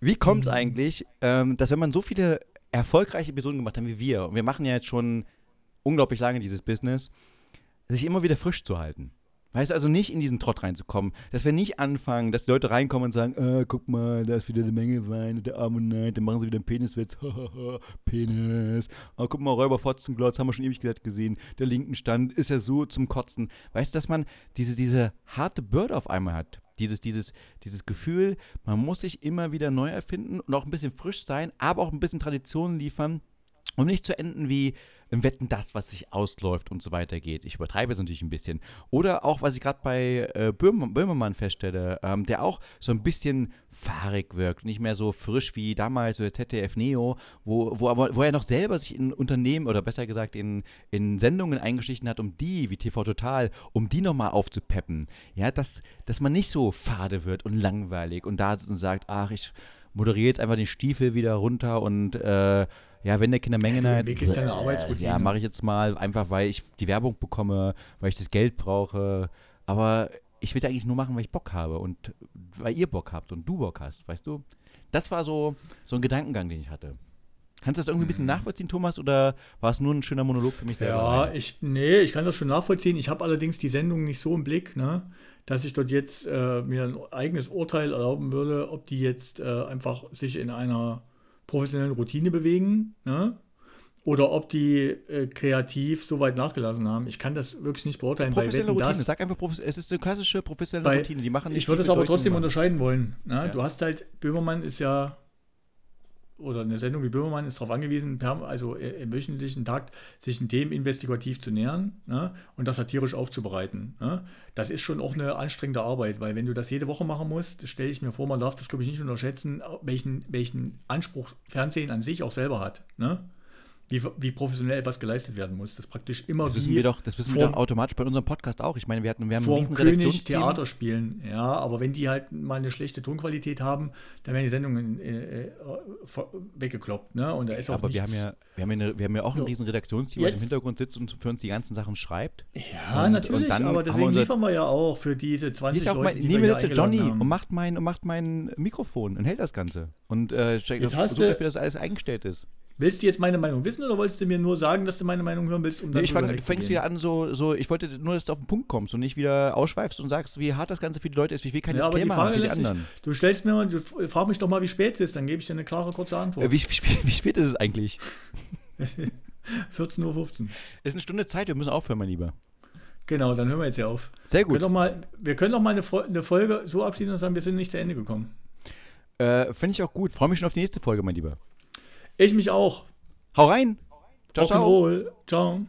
wie kommt es mhm. eigentlich, ähm, dass wenn man so viele erfolgreiche Episoden gemacht hat wie wir, und wir machen ja jetzt schon unglaublich lange dieses Business, sich immer wieder frisch zu halten. Weißt du, also nicht in diesen Trott reinzukommen, dass wir nicht anfangen, dass die Leute reinkommen und sagen, äh, guck mal, da ist wieder eine Menge Wein und der Ammonite, dann machen sie wieder einen Peniswitz, Penis, oh, guck mal, Räuberfotzenglotz, haben wir schon ewig gesagt gesehen, der linken Stand ist ja so zum Kotzen. Weißt du, dass man diese, diese harte Bürde auf einmal hat, dieses, dieses, dieses Gefühl, man muss sich immer wieder neu erfinden und auch ein bisschen frisch sein, aber auch ein bisschen Tradition liefern, um nicht zu enden wie im Wetten das, was sich ausläuft und so weiter geht. Ich übertreibe es natürlich ein bisschen. Oder auch, was ich gerade bei äh, Böhmermann feststelle, ähm, der auch so ein bisschen fahrig wirkt, nicht mehr so frisch wie damals so ZDF Neo, wo, wo, wo er noch selber sich in Unternehmen oder besser gesagt in, in Sendungen eingeschlichen hat, um die, wie TV Total, um die nochmal aufzupeppen. Ja, dass, dass man nicht so fade wird und langweilig und da sagt, ach, ich moderiere jetzt einfach den Stiefel wieder runter und äh, ja, wenn der Kindermenge ja, wirklich deine Arbeitsroutine. Ja, mache ich jetzt mal, einfach weil ich die Werbung bekomme, weil ich das Geld brauche. Aber ich will es eigentlich nur machen, weil ich Bock habe und weil ihr Bock habt und du Bock hast, weißt du? Das war so, so ein Gedankengang, den ich hatte. Kannst du das irgendwie ein bisschen hm. nachvollziehen, Thomas, oder war es nur ein schöner Monolog für mich selber? Ja, ich, nee, ich kann das schon nachvollziehen. Ich habe allerdings die Sendung nicht so im Blick, ne, dass ich dort jetzt äh, mir ein eigenes Urteil erlauben würde, ob die jetzt äh, einfach sich in einer professionellen Routine bewegen, ne? Oder ob die äh, kreativ so weit nachgelassen haben. Ich kann das wirklich nicht beurteilen. Professionelle Routine, das, sag einfach, es ist eine klassische professionelle bei, Routine. Die machen ich würde es aber trotzdem unterscheiden wollen. Ne? Ja. Du hast halt, Böhmermann ist ja oder eine Sendung wie Böhmermann ist darauf angewiesen, also im wöchentlichen Takt sich ein Themen investigativ zu nähern ne, und das satirisch aufzubereiten. Ne. Das ist schon auch eine anstrengende Arbeit, weil wenn du das jede Woche machen musst, stelle ich mir vor, man darf das, glaube ich, nicht unterschätzen, welchen, welchen Anspruch Fernsehen an sich auch selber hat. Ne. Wie, wie professionell etwas geleistet werden muss. Das praktisch immer das wissen wir doch, Das wissen wir doch automatisch bei unserem Podcast auch. Ich meine, wir, hatten, wir haben vor ein König Theater spielen. Ja, aber wenn die halt mal eine schlechte Tonqualität haben, dann werden die Sendungen äh, äh weggekloppt. Ne? Und da ist auch aber wir haben, ja, wir, haben ja eine, wir haben ja auch so. ein riesen Redaktionsteam, was im Hintergrund sitzt und für uns die ganzen Sachen schreibt. Ja, und, natürlich, und aber deswegen wir liefern wir ja auch für diese 20 Leute, mein, die nehmen wir jetzt Johnny haben. und macht mein, und macht mein Mikrofon und hält das Ganze. Und äh, checkt, jetzt hast du, wie das alles eingestellt ist. Willst du jetzt meine Meinung wissen oder wolltest du mir nur sagen, dass du meine Meinung hören willst? Um nee, ich fang, du fängst wieder an, so, so, ich wollte nur, dass du auf den Punkt kommst und nicht wieder ausschweifst und sagst, wie hart das Ganze für die Leute ist, wie viel kein ja, Disclaimer haben für die anderen. Sich, du stellst mir mal, du frag mich doch mal, wie spät es ist, dann gebe ich dir eine klare, kurze Antwort. Äh, wie, wie, spät, wie spät ist es eigentlich? 14.15 Uhr. Ist eine Stunde Zeit, wir müssen aufhören, mein Lieber. Genau, dann hören wir jetzt hier auf. Sehr gut. Wir können doch mal, wir können doch mal eine, eine Folge so abschließen und sagen, wir sind nicht zu Ende gekommen. Äh, Finde ich auch gut. Freue mich schon auf die nächste Folge, mein Lieber. Ich mich auch. Hau rein. Ciao, ciao. Ciao.